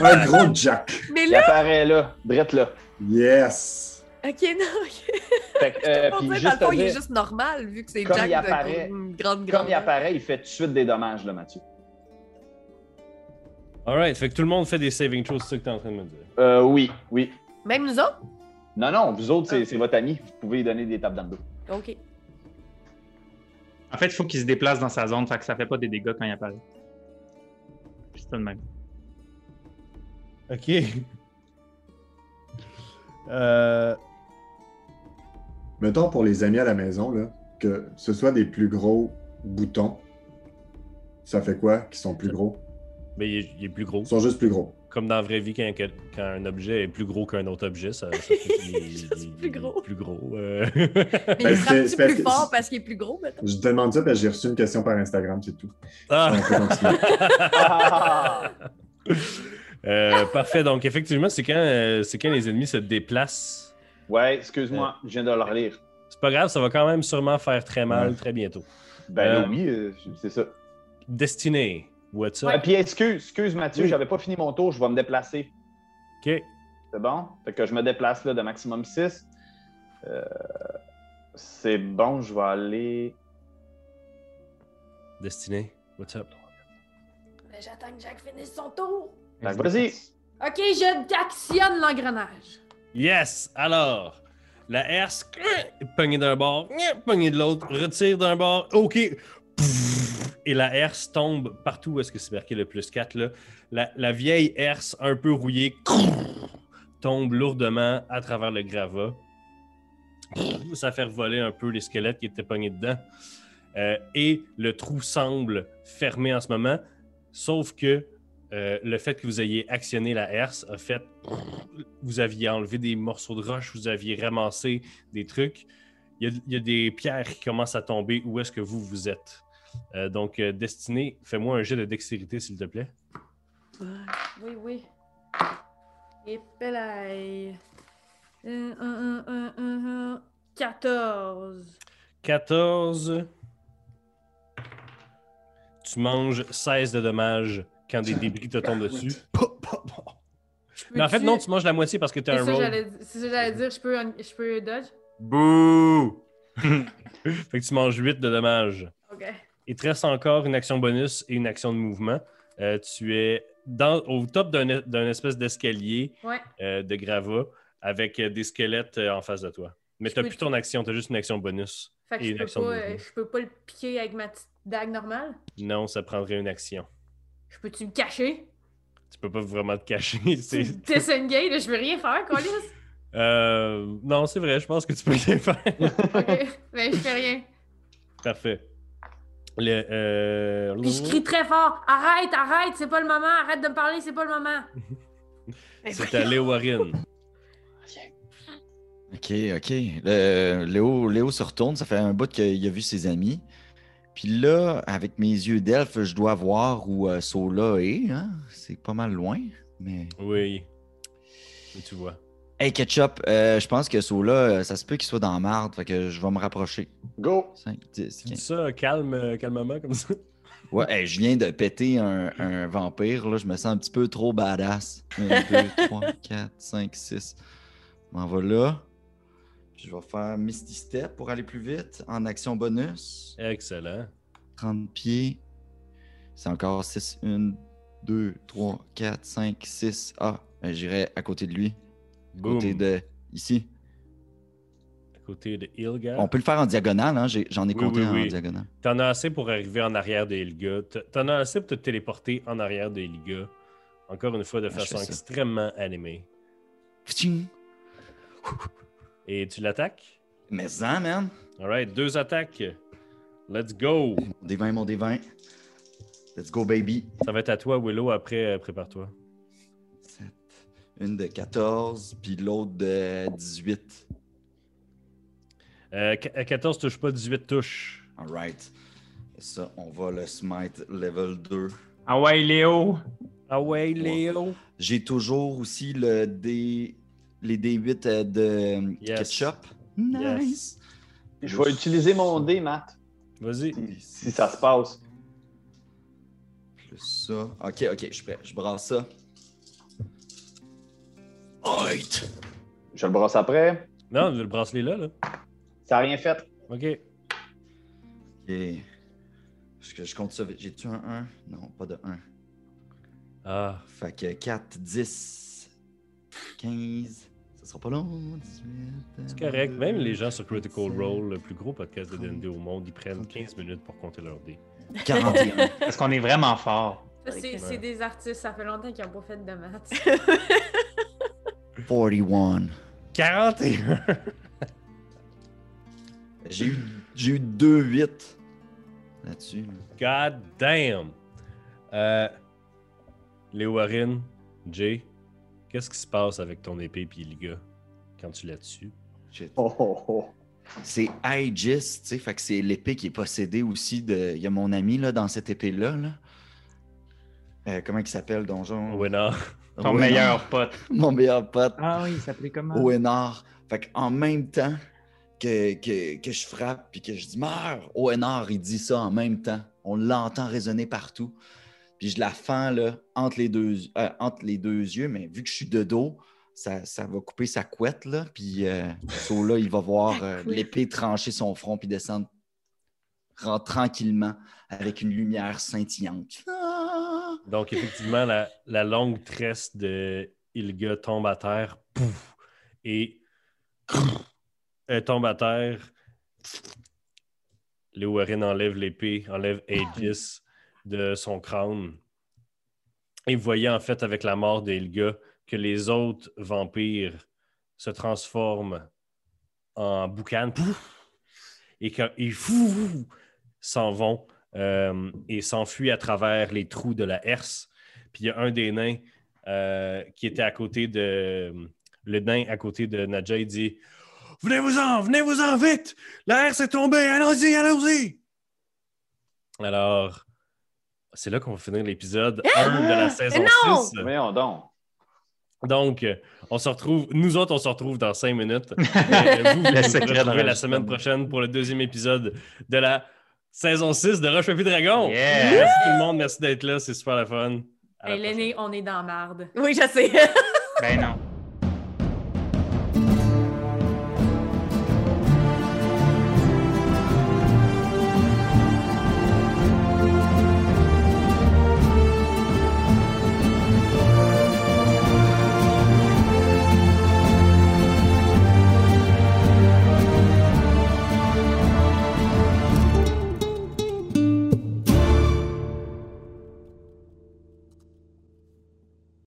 Un gros Jack. Mais Il là, apparaît là, drette là. Yes. Ok, non, ok. Fait que, euh, puis juste dans le fond, te il est dire, juste normal vu que c'est Comme Jack il de apparaît- une grande comme grande. il apparaît, il fait tout de suite des dommages, là, Mathieu. Alright, fait que tout le monde fait des saving throws, c'est ça que t'es en train de me dire. Euh, oui, oui. Même nous autres? Non, non, vous autres, c'est Ok. c'est votre ami. Vous pouvez lui donner des tapes dans le dos. Ok. En fait, il faut qu'il se déplace dans sa zone, fait que ça fait pas des dégâts quand il apparaît. C'est ça de même. Ok. Euh... mettons pour les amis à la maison, là, que ce soit des plus gros boutons, ça fait quoi qui sont plus gros? Mais il est, il est plus gros. Ils sont juste plus gros. Comme dans la vraie vie, quand, quand un objet est plus gros qu'un autre objet, ça, ça fait qu'il est, il est- plus gros. il est plus gros. euh. Mais il Ben, parce plus que- fort parce qu'il est plus gros, maintenant? Je te demande ça parce que j'ai reçu une question par Instagram, c'est tout. Ah! Ah! Euh, parfait. Donc, effectivement, c'est quand, euh, c'est quand les ennemis se déplacent. Ouais, excuse-moi, je viens de le relire. C'est pas grave, ça va quand même sûrement faire très mal Ouais. très bientôt. Ben Euh, oui, euh, c'est ça. Destiné. What's up? Et puis excuse, excuse Mathieu, Oui. j'avais pas fini mon tour, je vais me déplacer. Ok. C'est bon? Fait que je me déplace là de maximum 6. c'est bon, je vais aller. Destiné. What's up? Ben, J'attends que Jack finisse son tour. Fait que vas-y. Ok, je actionne l'engrenage. Yes! Alors, la herse, pognée d'un bord, pognée de l'autre, retire d'un bord, OK! Et la herse tombe partout où est-ce que c'est marqué le plus 4, là. La, la vieille herse, un peu rouillée, tombe lourdement à travers le gravat. Ça fait voler un peu les squelettes qui étaient pognés dedans. Euh, et le trou semble fermé en ce moment, sauf que euh, le fait que vous ayez actionné la herse a fait vous aviez enlevé des morceaux de roche, vous aviez ramassé des trucs. Il y a, il y a des pierres qui commencent à tomber où est-ce que vous vous êtes? Euh, donc, euh, Destiné, fais-moi un jet de dextérité, s'il te plaît. Oui, oui. Et pelaille. Euh, un, un, un, un, un. 14. 14. Tu manges 16 de dommages quand des débris te tombent dessus. Mais en fait, non, tu manges la moitié parce que tu as C'est un roll. c'est ça que j'allais dire. Je peux, un- je peux dodge? Bouh! fait que tu manges 8 de dommages. Ok. Il te reste encore une action bonus et une action de mouvement. Euh, tu es dans, au top d'un espèce d'escalier Ouais. euh, de gravat avec euh, des squelettes en face de toi. Mais Je tu n'as peux- plus ton action, tu as juste une action bonus. Fait que Et je une peux, action pas, euh, je peux pas le piquer avec ma petite dague normale? Non, ça prendrait une action. Je peux-tu me cacher? Tu peux pas vraiment te cacher. c'est- Disengage, je peux rien faire, Colis. Euh, non, c'est vrai, je pense que tu peux rien faire. ok. Ben, je fais rien. Parfait. Le, euh, Puis je crie très fort. Arrête, arrête, c'est pas le moment. Arrête de me parler, c'est pas le moment. C'est à Léo Warren. Ok, ok. Le- Léo, Léo se retourne, ça fait un bout qu'il a vu ses amis. Puis là, avec mes yeux d'elfe, je dois voir où euh, Sola est. Hein? C'est pas mal loin, mais... Oui. Et tu vois. Hey, Ketchup, euh, je pense que Sola, euh, ça se peut qu'il soit dans la marde, fait que je vais me rapprocher. Go! 5, 10, Tu dis 15. ça calme, euh, calmement comme ça? Ouais, hey, je viens de péter un, un vampire, là, je me sens un petit peu trop badass. 1, 2, 3, 4, 5, 6. Je m'en vais là. Je vais faire Misty Step pour aller plus vite en action bonus. Excellent. 30 pieds. C'est encore 6. 1, 2, 3, 4, 5, 6. Ah, ben, j'irai à côté de lui. À côté de. Ici. À côté de Ilga. On peut le faire en diagonale, hein? J'en ai, Oui, compté oui, en oui. diagonale. T'en as assez pour arriver en arrière de Ilga. T'en as assez pour te téléporter en arrière de Ilga. Encore une fois, de Ah, façon extrêmement animée. Et tu l'attaques? Mais ça, man! Alright, deux attaques. Let's go! Mon D20, mon D20. Let's go, baby. Ça va être à toi, Willow. Après, euh, prépare-toi. 7. Une de 14, puis l'autre de 18. Euh, qu- à 14 touche pas, 18 touche. Alright. Ça, on va le smite level 2. Ah ouais, Léo! Ah ouais, Léo! J'ai toujours aussi le D... les D8 euh, de Yes. ketchup. Nice! Je vais utiliser mon dé, Matt, Vas-y. si, si ça se passe. Plus ça. Ok, ok, je suis prêt. Je brasse ça. Alright! Je le brosse après. Non, le bracelet là, là. Ça n'a rien fait. OK. Ok. Est-ce que je compte ça? Vite? J'ai-tu un 1? Non, pas de 1. Ah, Fait que 4, 10, 15. Sera pas long. 18. c'est correct. Même les gens sur Critical Role, le plus gros podcast de D&D au monde, ils prennent 15 minutes pour compter leur dés. 41. Parce qu'on est vraiment fort. C'est Ouais. des artistes, ça fait longtemps qu'ils n'ont pas fait de maths. 41. 41! J'ai eu, j'ai eu deux 8 là-dessus. God damn! Euh, Léo Warren, Jay, qu'est-ce qui se passe avec ton épée puis les gars quand tu la tues? Shit. Oh, oh, oh. C'est Aegis, tu sais, fait que c'est l'épée qui est possédée aussi de. Il y a mon ami là, dans cette épée-là. Là. Euh, comment il s'appelle, Donjon? Winner. Ton meilleur pote. Mon meilleur pote. Ah oui, il s'appelait comment? ONR. Fait en même temps que, que, que je frappe puis que je dis meurs, ONR, il dit ça en même temps. On l'entend résonner partout. Puis je la fends là, entre, les deux, euh, entre les deux yeux, mais vu que je suis de dos, ça, ça va couper sa couette. Là, puis euh, so là, il va voir euh, l'épée trancher son front puis descendre tranquillement avec une lumière scintillante. Ah! Donc, effectivement, la, la longue tresse de Ilga tombe à terre. Pouf! et elle tombe à terre. Léo Warren enlève l'épée, enlève Aegis de son crâne. Et vous voyez en fait avec la mort d'Ilga que les autres vampires se transforment en boucan et qu'ils s'en vont euh, et s'enfuient à travers les trous de la herse. Puis il y a un des nains euh, qui était à côté de. Le nain à côté de Nadja, il dit Venez-vous-en, venez-vous-en vite La herse est tombée, allons-y, allons-y Alors, c'est là qu'on va finir l'épisode 1 de la saison non! 6. Voyons donc. Donc, on se retrouve, nous autres, on se retrouve dans cinq minutes. Euh, vous, vous de retrouverez la semaine prochaine pour le deuxième épisode de la saison 6 de Papier Dragon. Yeah! Merci tout le monde, merci d'être là, c'est super la fun. La Hey, on est dans marde. Oui, je sais. Ben non.